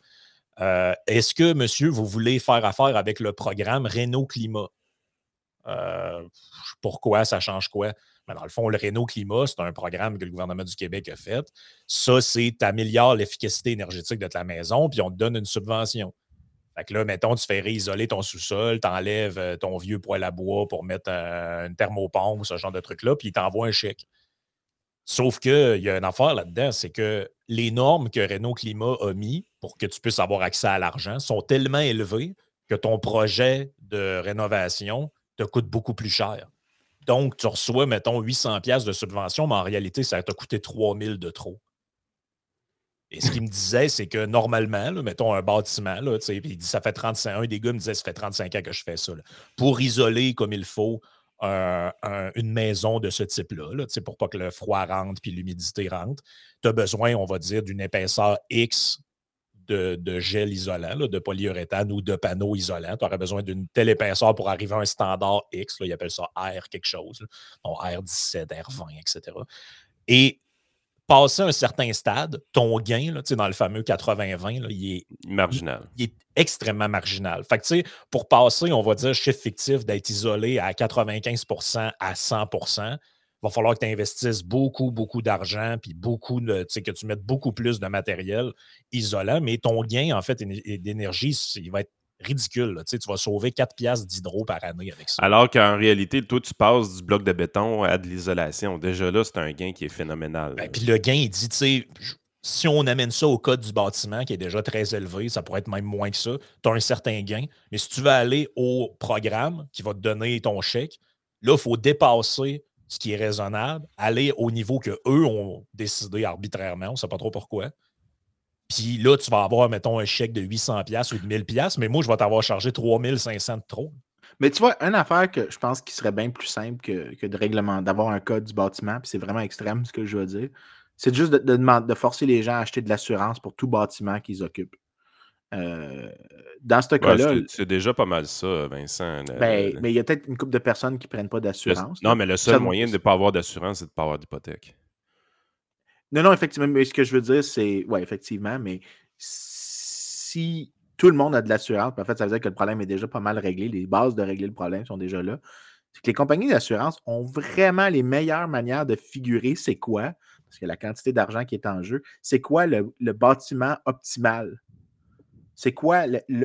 Euh, est-ce que, monsieur, vous voulez faire affaire avec le programme Renault Climat? Euh, pourquoi? Ça change quoi? Ben, dans le fond, le Renault Climat, c'est un programme que le gouvernement du Québec a fait. Ça, c'est améliore l'efficacité énergétique de ta maison, puis on te donne une subvention. Fait que là, mettons, tu fais réisoler ton sous-sol, tu enlèves euh, ton vieux poêle à bois pour mettre une thermopompe, ce genre de truc-là, puis il t'envoie un chèque. Sauf qu'il y a une affaire là-dedans, c'est que les normes que Renault Climat a mis pour que tu puisses avoir accès à l'argent sont tellement élevées que ton projet de rénovation te coûte beaucoup plus cher. Donc, tu reçois, mettons, 800 pièces de subvention, mais en réalité, ça t'a coûté 3000 de trop. Et ce qu'il me disait, c'est que normalement, mettons un bâtiment, là, il dit ça fait 35 ans, des gars me disaient ça fait 35 ans que je fais ça. Pour isoler comme il faut une maison de ce type-là, là, pour pas que le froid rentre puis l'humidité rentre, tu as besoin, on va dire, d'une épaisseur X de, gel isolant, de polyuréthane ou de panneaux isolants. Tu aurais besoin d'une telle épaisseur pour arriver à un standard X. Là, ils appellent ça R quelque chose. R17, R20, etc. Et passer un certain stade, ton gain, là, dans le fameux 80-20, il est marginal. Il, est extrêmement marginal. Fait que, pour passer, on va dire, chiffre fictif d'être isolé à 95% à 100 il va falloir que tu investisses beaucoup, beaucoup d'argent, puis beaucoup de, que tu mettes beaucoup plus de matériel isolant, mais ton gain, en fait, d'énergie, il va être ridicule. Tu, vas sauver 4 piastres d'hydro par année avec ça. Alors qu'en réalité, toi, tu passes du bloc de béton à de l'isolation. Déjà là, c'est un gain qui est phénoménal. Ben, puis le gain, il dit, tu sais, si on amène ça au code du bâtiment, qui est déjà très élevé, ça pourrait être même moins que ça, tu as un certain gain. Mais si tu veux aller au programme qui va te donner ton chèque, là, il faut dépasser ce qui est raisonnable, aller au niveau qu'eux ont décidé arbitrairement, on ne sait pas trop pourquoi. Puis là, tu vas avoir, mettons, un chèque de 800$ ou de 1000$, mais moi, je vais t'avoir chargé 3500$ de trop. Mais tu vois, une affaire que je pense qui serait bien plus simple que, de règlement, d'avoir un code du bâtiment, puis c'est vraiment extrême ce que je veux dire, c'est juste de, de, forcer les gens à acheter de l'assurance pour tout bâtiment qu'ils occupent. Euh, dans ce cas-là. c'est déjà pas mal ça, Vincent. Ben, mais il y a peut-être une couple de personnes qui ne prennent pas d'assurance. Non, mais le seul moyen de ne pas avoir d'assurance, c'est de ne pas avoir d'hypothèque. Non, non, effectivement, mais ce que je veux dire, c'est. Oui, effectivement, mais si tout le monde a de l'assurance, en fait, ça veut dire que le problème est déjà pas mal réglé. Les bases de régler le problème sont déjà là. C'est que les compagnies d'assurance ont vraiment les meilleures manières de figurer c'est quoi, parce que la quantité d'argent qui est en jeu, c'est quoi le, bâtiment optimal? C'est quoi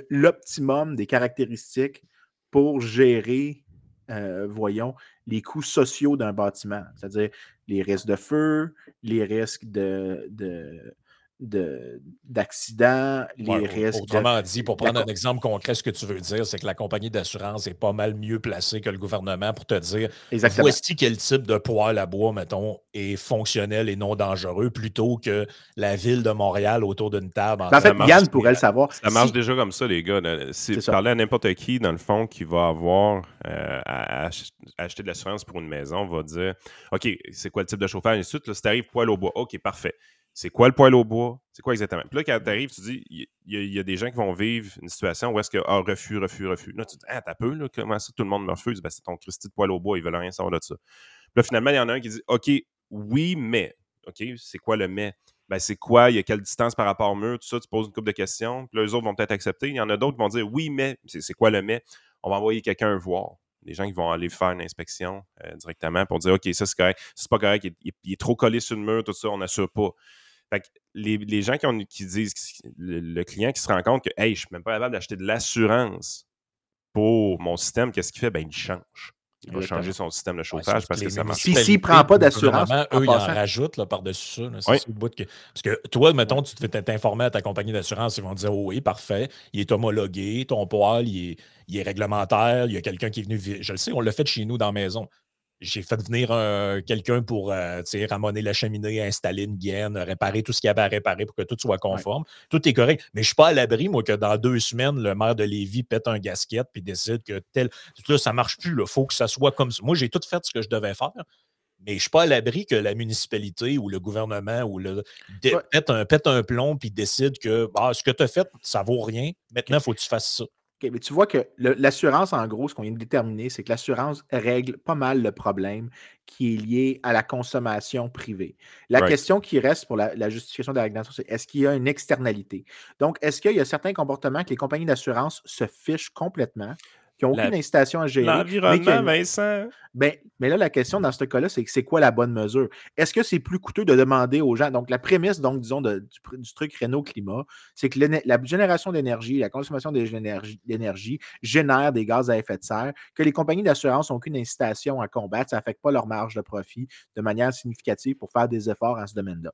l'optimum des caractéristiques pour gérer, euh, voyons, les coûts sociaux d'un bâtiment? C'est-à-dire les risques de feu, les risques de, d'accidents, les risques. Autrement dit, pour prendre un exemple concret, ce que tu veux dire, c'est que la compagnie d'assurance est pas mal mieux placée que le gouvernement pour te dire Exactement. voici quel type de poêle à bois, mettons, est fonctionnel et non dangereux, plutôt que la ville de Montréal autour d'une table. En, fait, Yann pourrait le savoir. Ça marche déjà comme ça, les gars. Si tu parlais à n'importe qui, dans le fond, qui va avoir euh, à, acheter de l'assurance pour une maison, va dire OK, c'est quoi le type de chauffage? Et ensuite, si tu arrives poêle au bois, OK, parfait c'est quoi le poêle au bois? C'est quoi exactement? Puis là, quand tu arrives, tu dis, il y, a des gens qui vont vivre une situation où est-ce que, ah, refus, refus, refus. Là, tu dis, ah, t'as peu, là, comment ça, tout le monde me refuse? Ben, c'est ton Christy de poêle au bois, ils veulent rien savoir de ça. Puis là, finalement, il y en a un qui dit, OK, oui, mais. OK, c'est quoi le mais? Ben, c'est quoi? Il y a quelle distance par rapport au mur? Tout ça, tu poses une couple de questions. Puis là, les autres vont peut-être accepter. Il y en a d'autres qui vont dire, oui, mais. C'est quoi le mais? On va envoyer quelqu'un voir des gens qui vont aller faire une inspection euh, directement pour dire OK, ça c'est correct, c'est pas correct, il, est trop collé sur le mur, tout ça, on n'assure pas les, gens qui, disent, le, client qui se rend compte que, hey, je suis même pas capable d'acheter de l'assurance pour mon système, qu'est-ce qu'il fait? Ben, il change. Il va changer son système de chauffage parce que, ça marche. Si s'il ne prend pas d'assurance, eux, ils en rajoutent par-dessus ça. Parce que toi, mettons, tu te fais t'informer à ta compagnie d'assurance, ils vont te dire oh oui, parfait, il est homologué, ton poil, il est, il est réglementaire, il y a quelqu'un qui est venu. Je le sais, on l'a fait chez nous dans la maison j'ai fait venir quelqu'un pour euh, ramoner la cheminée, installer une gaine, réparer tout ce qu'il y avait à réparer pour que tout soit conforme. Tout est correct. Mais je ne suis pas à l'abri, moi, que dans deux semaines, le maire de Lévis pète un gasket puis décide que tel. Là, ça ne marche plus. Il faut que ça soit comme ça. Moi, j'ai tout fait ce que je devais faire. Mais je ne suis pas à l'abri que la municipalité ou le gouvernement ou le, pète, un, pète un plomb puis décide que bah, ce que tu as fait, ça vaut rien. Maintenant, il faut que tu fasses ça mais tu vois que l'assurance, en gros, ce qu'on vient de déterminer, c'est que l'assurance règle pas mal le problème qui est lié à la consommation privée. La question qui reste pour la, justification de la régulation, c'est est-ce qu'il y a une externalité? Donc, est-ce qu'il y a certains comportements que les compagnies d'assurance se fichent complètement? Qui n'ont aucune incitation à gérer. L'environnement, Vincent. Ben, mais là, la question dans ce cas-là, c'est c'est quoi la bonne mesure? Est-ce que c'est plus coûteux de demander aux gens? Donc, la prémisse, donc, disons, du, truc Renault-Climat, c'est que la génération d'énergie, la consommation d'énergie génère des gaz à effet de serre, que les compagnies d'assurance n'ont aucune incitation à combattre, ça n'affecte pas leur marge de profit de manière significative pour faire des efforts en ce domaine-là.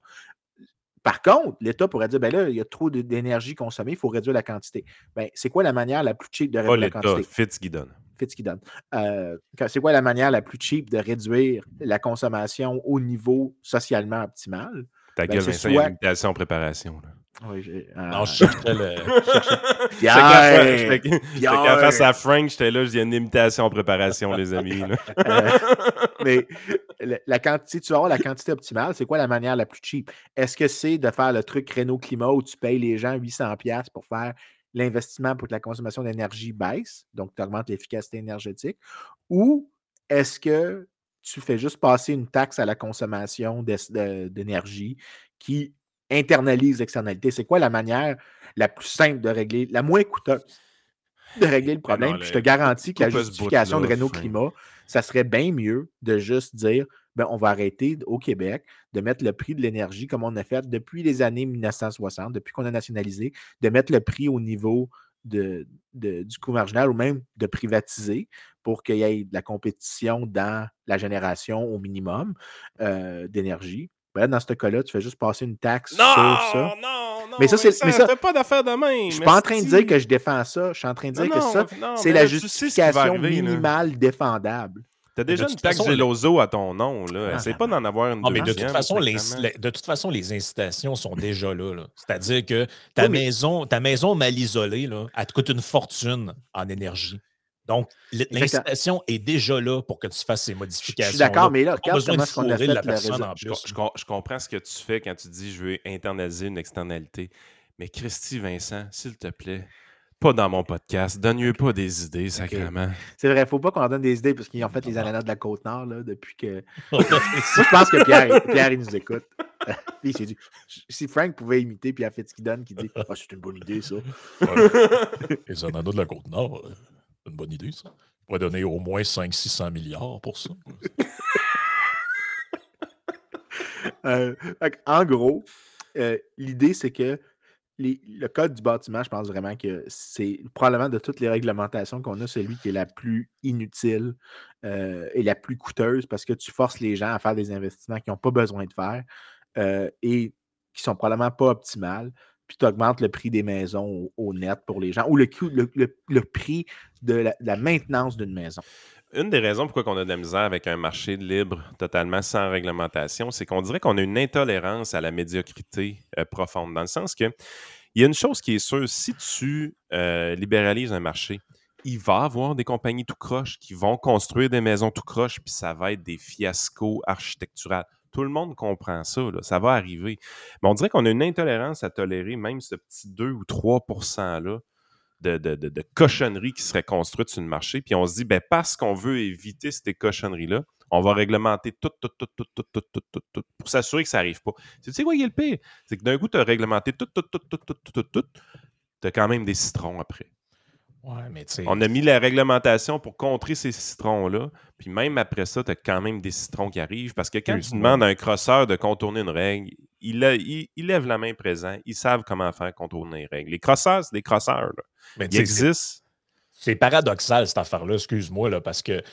Par contre, l'État pourrait dire, ben là, il y a trop d'énergie consommée, il faut réduire la quantité. Ben, c'est quoi la manière la plus cheap de réduire la quantité? Fitzgibbon. Fitzgibbon. Euh, c'est quoi la manière la plus cheap de réduire la consommation au niveau socialement optimal? Ta ben, gueule, Vincent, il y a une en préparation. Là. Oui, j'ai. Non, je cherchais le. Pierre! face à Frank, j'étais là, j'ai une imitation en préparation, les amis. Euh, mais la quantité, tu vas avoir la quantité optimale, c'est quoi la manière la plus cheap? Est-ce que c'est de faire le truc Renault Climat où tu payes les gens 800$ pour faire l'investissement pour que la consommation d'énergie baisse, donc tu augmentes l'efficacité énergétique, ou est-ce que tu fais juste passer une taxe à la consommation d'énergie qui internalise l'externalité. C'est quoi la manière la plus simple de régler, la moins coûteuse de régler le problème? je te garantis que la justification de Renault Climat, ça serait bien mieux de juste dire ben, on va arrêter au Québec de mettre le prix de l'énergie comme on a fait depuis les années 1960, depuis qu'on a nationalisé, de mettre le prix au niveau de, du coût marginal ou même de privatiser pour qu'il y ait de la compétition dans la génération au minimum euh, d'énergie. Ben dans ce cas-là, tu fais juste passer une taxe sur ça. Non, non, non. Mais ça, c'est. Mais ça, pas d'affaire de même. Je suis pas en train de dire que je défends ça. Je suis en train de dire que ça, c'est la justification minimale défendable. T'as déjà une taxe Geloso à ton nom, là. Essaye pas d'en avoir une non, mais de toute, façon, les, de toute façon, les incitations sont déjà là. C'est-à-dire que ta, maison, ta maison mal isolée, là, elle te coûte une fortune en énergie. Donc, l'incitation est déjà là pour que tu fasses ces modifications. Je suis d'accord, mais là, regarde comment on a fait la personne en plus. Je, comprends ce que tu fais quand tu dis je veux internaliser une externalité. Mais Christy Vincent, s'il te plaît, pas dans mon podcast. Donne-lui pas des idées, sacrément. C'est vrai, faut pas qu'on donne des idées parce qu'ils ont fait les ananas de la Côte-Nord là, depuis que. je pense que Pierre, Pierre il nous écoute. Puis il dit si Frank pouvait imiter Pierre Fitzgibbon qui dit Ah, c'est une bonne idée, ça. les ananas de la Côte-Nord. Euh, une bonne idée, ça. On va donner au moins 500-600 milliards pour ça. Euh, en gros, euh, l'idée, c'est que le code du bâtiment, je pense vraiment que c'est probablement de toutes les réglementations qu'on a, celui qui est la plus inutile euh, et la plus coûteuse parce que tu forces les gens à faire des investissements qu'ils n'ont pas besoin de faire et qui sont probablement pas optimales, puis tu augmentes le prix des maisons au, net pour les gens, ou le, prix de la, maintenance d'une maison. Une des raisons pourquoi on a de la misère avec un marché libre totalement sans réglementation, c'est qu'on dirait qu'on a une intolérance à la médiocrité euh, profonde, dans le sens que il y a une chose qui est sûre, si tu euh, libéralises un marché, il va y avoir des compagnies tout croche qui vont construire des maisons tout croche, puis ça va être des fiascos architecturaux. Tout le monde comprend ça, ça va arriver. Mais on dirait qu'on a une intolérance à tolérer même ce petit 2 ou 3% là de, de, cochonneries qui seraient construites sur le marché. Puis on se dit, ben, parce qu'on veut éviter ces cochonneries-là, on va réglementer tout, tout, tout, tout, tout, tout, tout, tout, tout pour s'assurer que ça n'arrive pas. Tu sais quoi qui est le pire? C'est que d'un coup, tu as réglementé tout, tout, tout, tout, tout, tout, tout, tout, tu as quand même des citrons après. On a mis la réglementation pour contrer ces citrons-là. Puis même après ça, tu as quand même des citrons qui arrivent. Parce que quand tu demandes à un crosseur de contourner une règle, il, lève la main présent. Ils savent comment faire contourner les règles. Les crosseurs, c'est des crosseurs. Mais Ils existent. C'est paradoxal, cette affaire-là, excuse-moi, parce que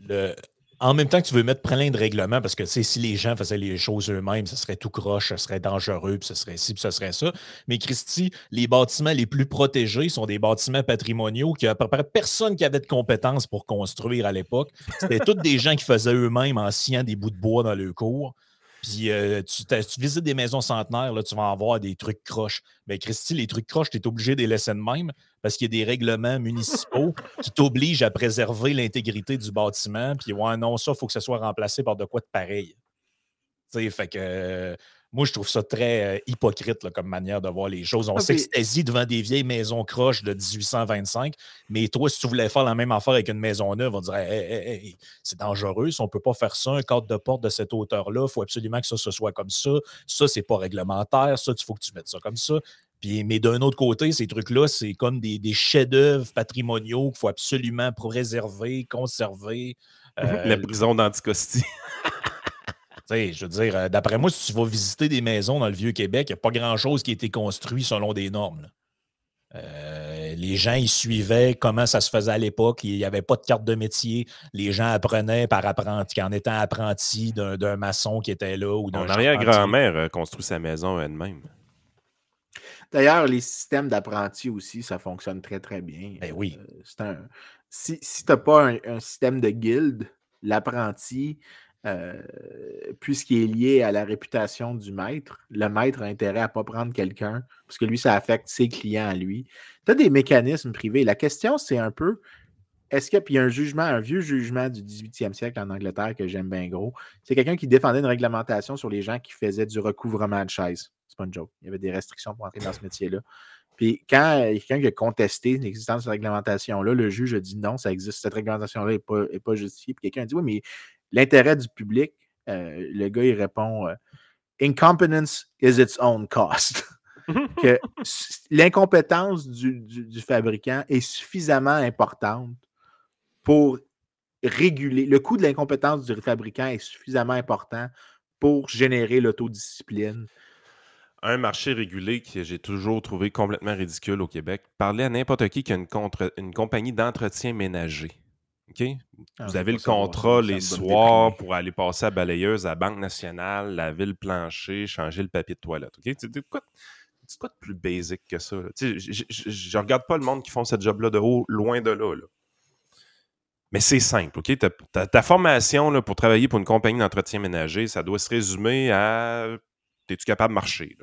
le, en même temps que tu veux mettre plein de règlements, parce que si les gens faisaient les choses eux-mêmes, ce serait tout croche, ce serait dangereux, puis ce serait ci, puis ce serait ça. Mais Christy, les bâtiments les plus protégés sont des bâtiments patrimoniaux qui a à peu près personne qui avait de compétences pour construire à l'époque. C'était tous des gens qui faisaient eux-mêmes en sciant des bouts de bois dans le cours. Puis euh, tu, visites des maisons centenaires, là, tu vas en voir des trucs croches. Mais Christy, les trucs croches, tu es obligé de les laisser de même parce qu'il y a des règlements municipaux qui t'obligent à préserver l'intégrité du bâtiment. Puis ouais, non, ça, il faut que ce soit remplacé par de quoi de pareil. Tu sais, fait que moi, je trouve ça très euh, hypocrite comme manière de voir les choses. On ah, s'extasie devant des vieilles maisons croches de 1825, mais toi, si tu voulais faire la même affaire avec une maison neuve, on dirait c'est dangereux, si on ne peut pas faire ça, un cadre de porte de cette hauteur-là, il faut absolument que ça se soit comme ça. Ça, c'est pas réglementaire, ça, il faut que tu mettes ça comme ça. Puis, mais d'un autre côté, ces trucs-là, c'est comme des, chefs-d'œuvre patrimoniaux qu'il faut absolument préserver, conserver. la euh, prison d'Anticosti. je veux dire, euh, d'après moi, si tu vas visiter des maisons dans le Vieux-Québec, il n'y a pas grand-chose qui a été construit selon des normes. Euh, les gens, ils suivaient comment ça se faisait à l'époque. Il n'y avait pas de carte de métier. Les gens apprenaient par apprenti, en étant apprenti d'un maçon qui était là ou d'un Mon arrière-grand-mère a construit sa maison elle-même. D'ailleurs, les systèmes d'apprentis aussi, ça fonctionne très, très bien. Ben oui. Euh, si, si tu n'as pas un, un, système de guilde, l'apprenti, euh, puisqu'il est lié à la réputation du maître, le maître a intérêt à ne pas prendre quelqu'un, parce que lui, ça affecte ses clients à lui. Tu as des mécanismes privés. La question, c'est un peu, est-ce qu'il y a un jugement, un vieux jugement du 18e siècle en Angleterre que j'aime bien gros? C'est quelqu'un qui défendait une réglementation sur les gens qui faisaient du recouvrement de chaises. C'est pas une joke. Il y avait des restrictions pour entrer dans ce métier-là. Puis quand quelqu'un qui a contesté l'existence de cette réglementation-là, le juge a dit non, ça existe, cette réglementation-là n'est pas justifiée. Puis quelqu'un a dit oui, mais l'intérêt du public, euh, le gars, il répond euh, Incompetence is its own cost. que l'incompétence du, fabricant est suffisamment importante pour réguler. Le coût de l'incompétence du fabricant est suffisamment important pour générer l'autodiscipline. Un marché régulé que j'ai toujours trouvé complètement ridicule au Québec. Parlez à n'importe qui qui a une, une compagnie d'entretien ménager. OK? Ah, vous avez le contrat les soirs pour aller passer à balayeuse à Banque nationale, laver le plancher, changer le papier de toilette. OK? C'est quoi, quoi, de plus basic que ça? Je ne regarde pas le monde qui font ce job-là de haut, loin de là. Mais c'est simple, OK? Ta, formation là, pour travailler pour une compagnie d'entretien ménager, ça doit se résumer à es-tu capable de marcher?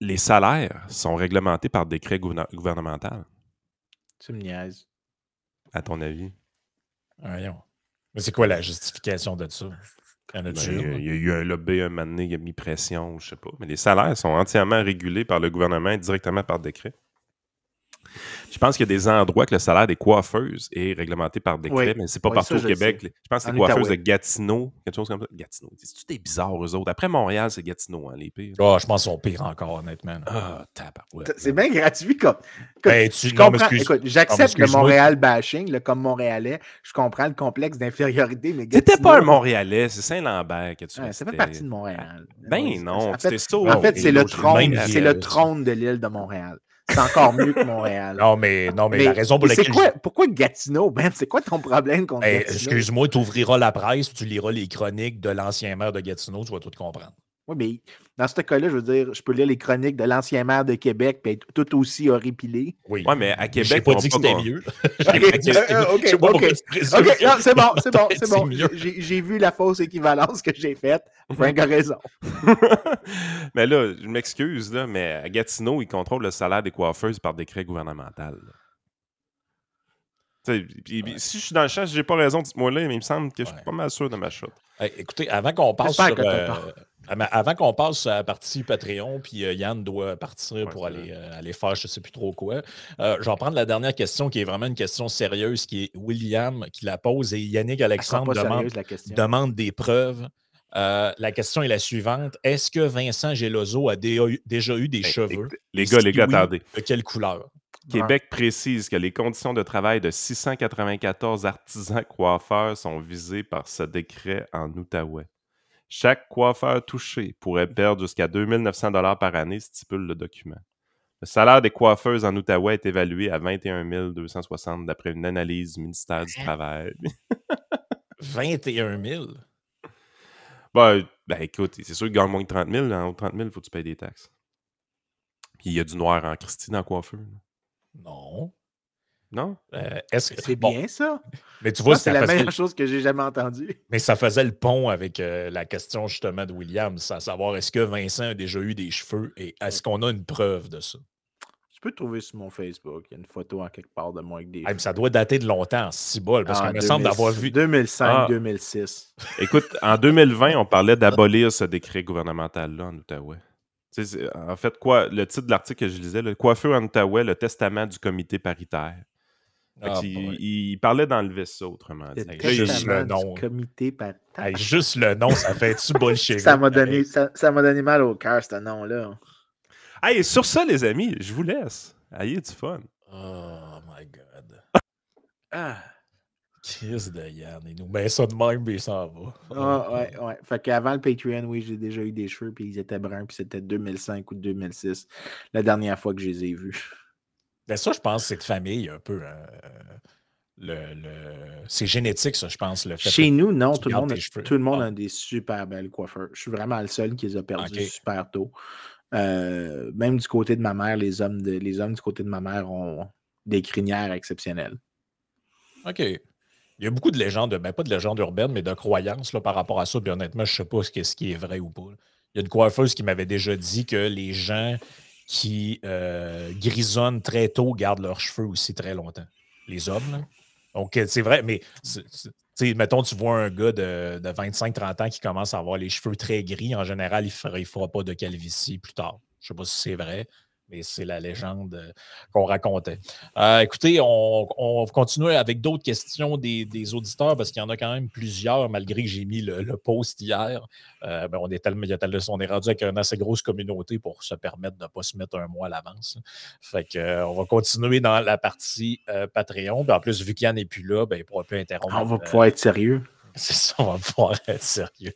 les salaires sont réglementés par décret gouvernemental. Tu me niaises. À ton avis? Voyons. Mais c'est quoi la justification de ça? Ben, il y, a eu un lobby un moment donné, il a mis pression, je sais pas. Mais les salaires sont entièrement régulés par le gouvernement directement par décret. Je pense qu'il y a des endroits que le salaire des coiffeuses est réglementé par décret, mais c'est pas partout au Québec. Je pense que les coiffeuses de Gatineau, quelque chose comme ça. Gatineau. C'est-tu des bizarres, eux autres? Après Montréal, c'est Gatineau, hein, les pires. Oh, je pense qu'ils sont pires encore, honnêtement. Ah, C'est bien gratuit comme. Ben, tu... comprends... j'accepte le Montréal bashing, comme Montréalais. Je comprends le complexe d'infériorité, mais Gatineau... T'étais pas un Montréalais, c'est Saint-Lambert que tu ouais, Ça fait partie de Montréal. Ben non, c'était ça. En fait, c'est le trône, c'est le trône de l'île de Montréal. C'est encore mieux que Montréal. Non, mais, non, mais, la raison pour laquelle. Quoi, Pourquoi Gatineau, Ben? C'est quoi ton problème contre ben? Excuse-moi, tu ouvriras la presse, tu liras les chroniques de l'ancien maire de Gatineau, tu vas tout comprendre. Oui, mais dans ce cas-là, je veux dire, je peux lire les chroniques de l'ancien maire de Québec et être tout aussi horripilé. Oui, ouais, mais à Québec. J'ai pas dit que c'était mieux. ok, c'est bon, c'est bon, c'est bon. J'ai vu la fausse équivalence que j'ai faite. Frank a raison. mais là, je m'excuse, là, mais à Gatineau, ils contrôlent le salaire des coiffeuses par décret gouvernemental. Si je suis dans le chat, j'ai pas raison, dites-moi là, mais il me semble que je suis pas mal sûr de ma chute. écoutez, avant qu'on passe sur, avant qu'on passe à la partie Patreon, puis euh, Yann doit partir pour aller, euh, aller faire je ne sais plus trop quoi, euh, je vais prendre la dernière question qui est vraiment une question sérieuse, qui est William qui la pose et Yannick Alexandre demande, des preuves. la question est la suivante. Est-ce que Vincent Gelozo a déjà eu des ben, cheveux? Les gars, les gars, attendez. De quelle couleur? Québec précise que les conditions de travail de 694 artisans coiffeurs sont visées par ce décret en Outaouais. Chaque coiffeur touché pourrait perdre jusqu'à 2900 par année, stipule le document. Le salaire des coiffeuses en Outaouais est évalué à 21 260 d'après une analyse du ministère du hein? Travail. 21 000? Ben, ben écoute, c'est sûr qu'ils gagnent moins de 30 000. En haut de 30 000, il faut que tu payes des taxes. Puis il y a du noir en Christine en coiffeur. Non. Non? Euh, c'est bien ça? Mais tu vois, c'est la meilleure chose que j'ai jamais entendue. Mais ça faisait le pont avec euh, la question justement de Williams, à savoir est-ce que Vincent a déjà eu des cheveux et est-ce qu'on a une preuve de ça? Tu peux trouver sur mon Facebook, il y a une photo en quelque part de moi avec des. Ah, ça doit dater de longtemps, si bol, parce ah, qu'il me semble d'avoir vu. 2005-2006. Ah. Écoute, en 2020, on parlait d'abolir ce décret gouvernemental-là en Outaouais. En fait, quoi, le titre de l'article que je lisais, le coiffeur en Outaouais, le testament du comité paritaire. Ah, il, parlait d'enlever ça autrement dit. Juste le nom. Comité juste le nom, ça fait-tu bullshit? ça m'a donné, ça, donné mal au cœur, ce nom-là. Hey, sur ça, les amis, je vous laisse. Ayez du fun. Oh my God. ah. Chris de Yann, il nous met ça de même, mais ça va. Ah, ouais, ouais. Fait qu'avant le Patreon, oui, j'ai déjà eu des cheveux, puis ils étaient bruns, puis c'était 2005 ou 2006, la dernière fois que je les ai vus. Ben ça, je pense, c'est de famille un peu. Hein, le, C'est génétique, ça, je pense. Le fait Chez nous, non. Tout le, monde, a, tout le monde a des super belles coiffeurs. Je suis vraiment le seul qui les a perdus super tôt. Euh, même du côté de ma mère, les hommes, de, les hommes du côté de ma mère ont des crinières exceptionnelles. OK. Il y a beaucoup de légendes, ben pas de légendes urbaines, mais de croyances là, par rapport à ça. Puis honnêtement, je ne sais pas ce qui est vrai ou pas. Il y a une coiffeuse qui m'avait déjà dit que les gens qui euh, grisonnent très tôt gardent leurs cheveux aussi très longtemps. Les hommes, Donc, c'est vrai, mais mettons, tu vois un gars de, 25-30 ans qui commence à avoir les cheveux très gris. En général, il ne fera, pas de calvitie plus tard. Je ne sais pas si c'est vrai, mais c'est la légende euh, qu'on racontait. Euh, écoutez, on, on, continue avec d'autres questions des, auditeurs parce qu'il y en a quand même plusieurs, malgré que j'ai mis le, post hier. Euh, ben, on, est tellement, on est rendu avec une assez grosse communauté pour se permettre de ne pas se mettre un mois à l'avance. Fait que, on va continuer dans la partie Patreon. en plus, vu qu'il n'est plus là, ben, il ne pourra plus interrompre. On va pouvoir être sérieux. C'est ça, on va pouvoir être sérieux.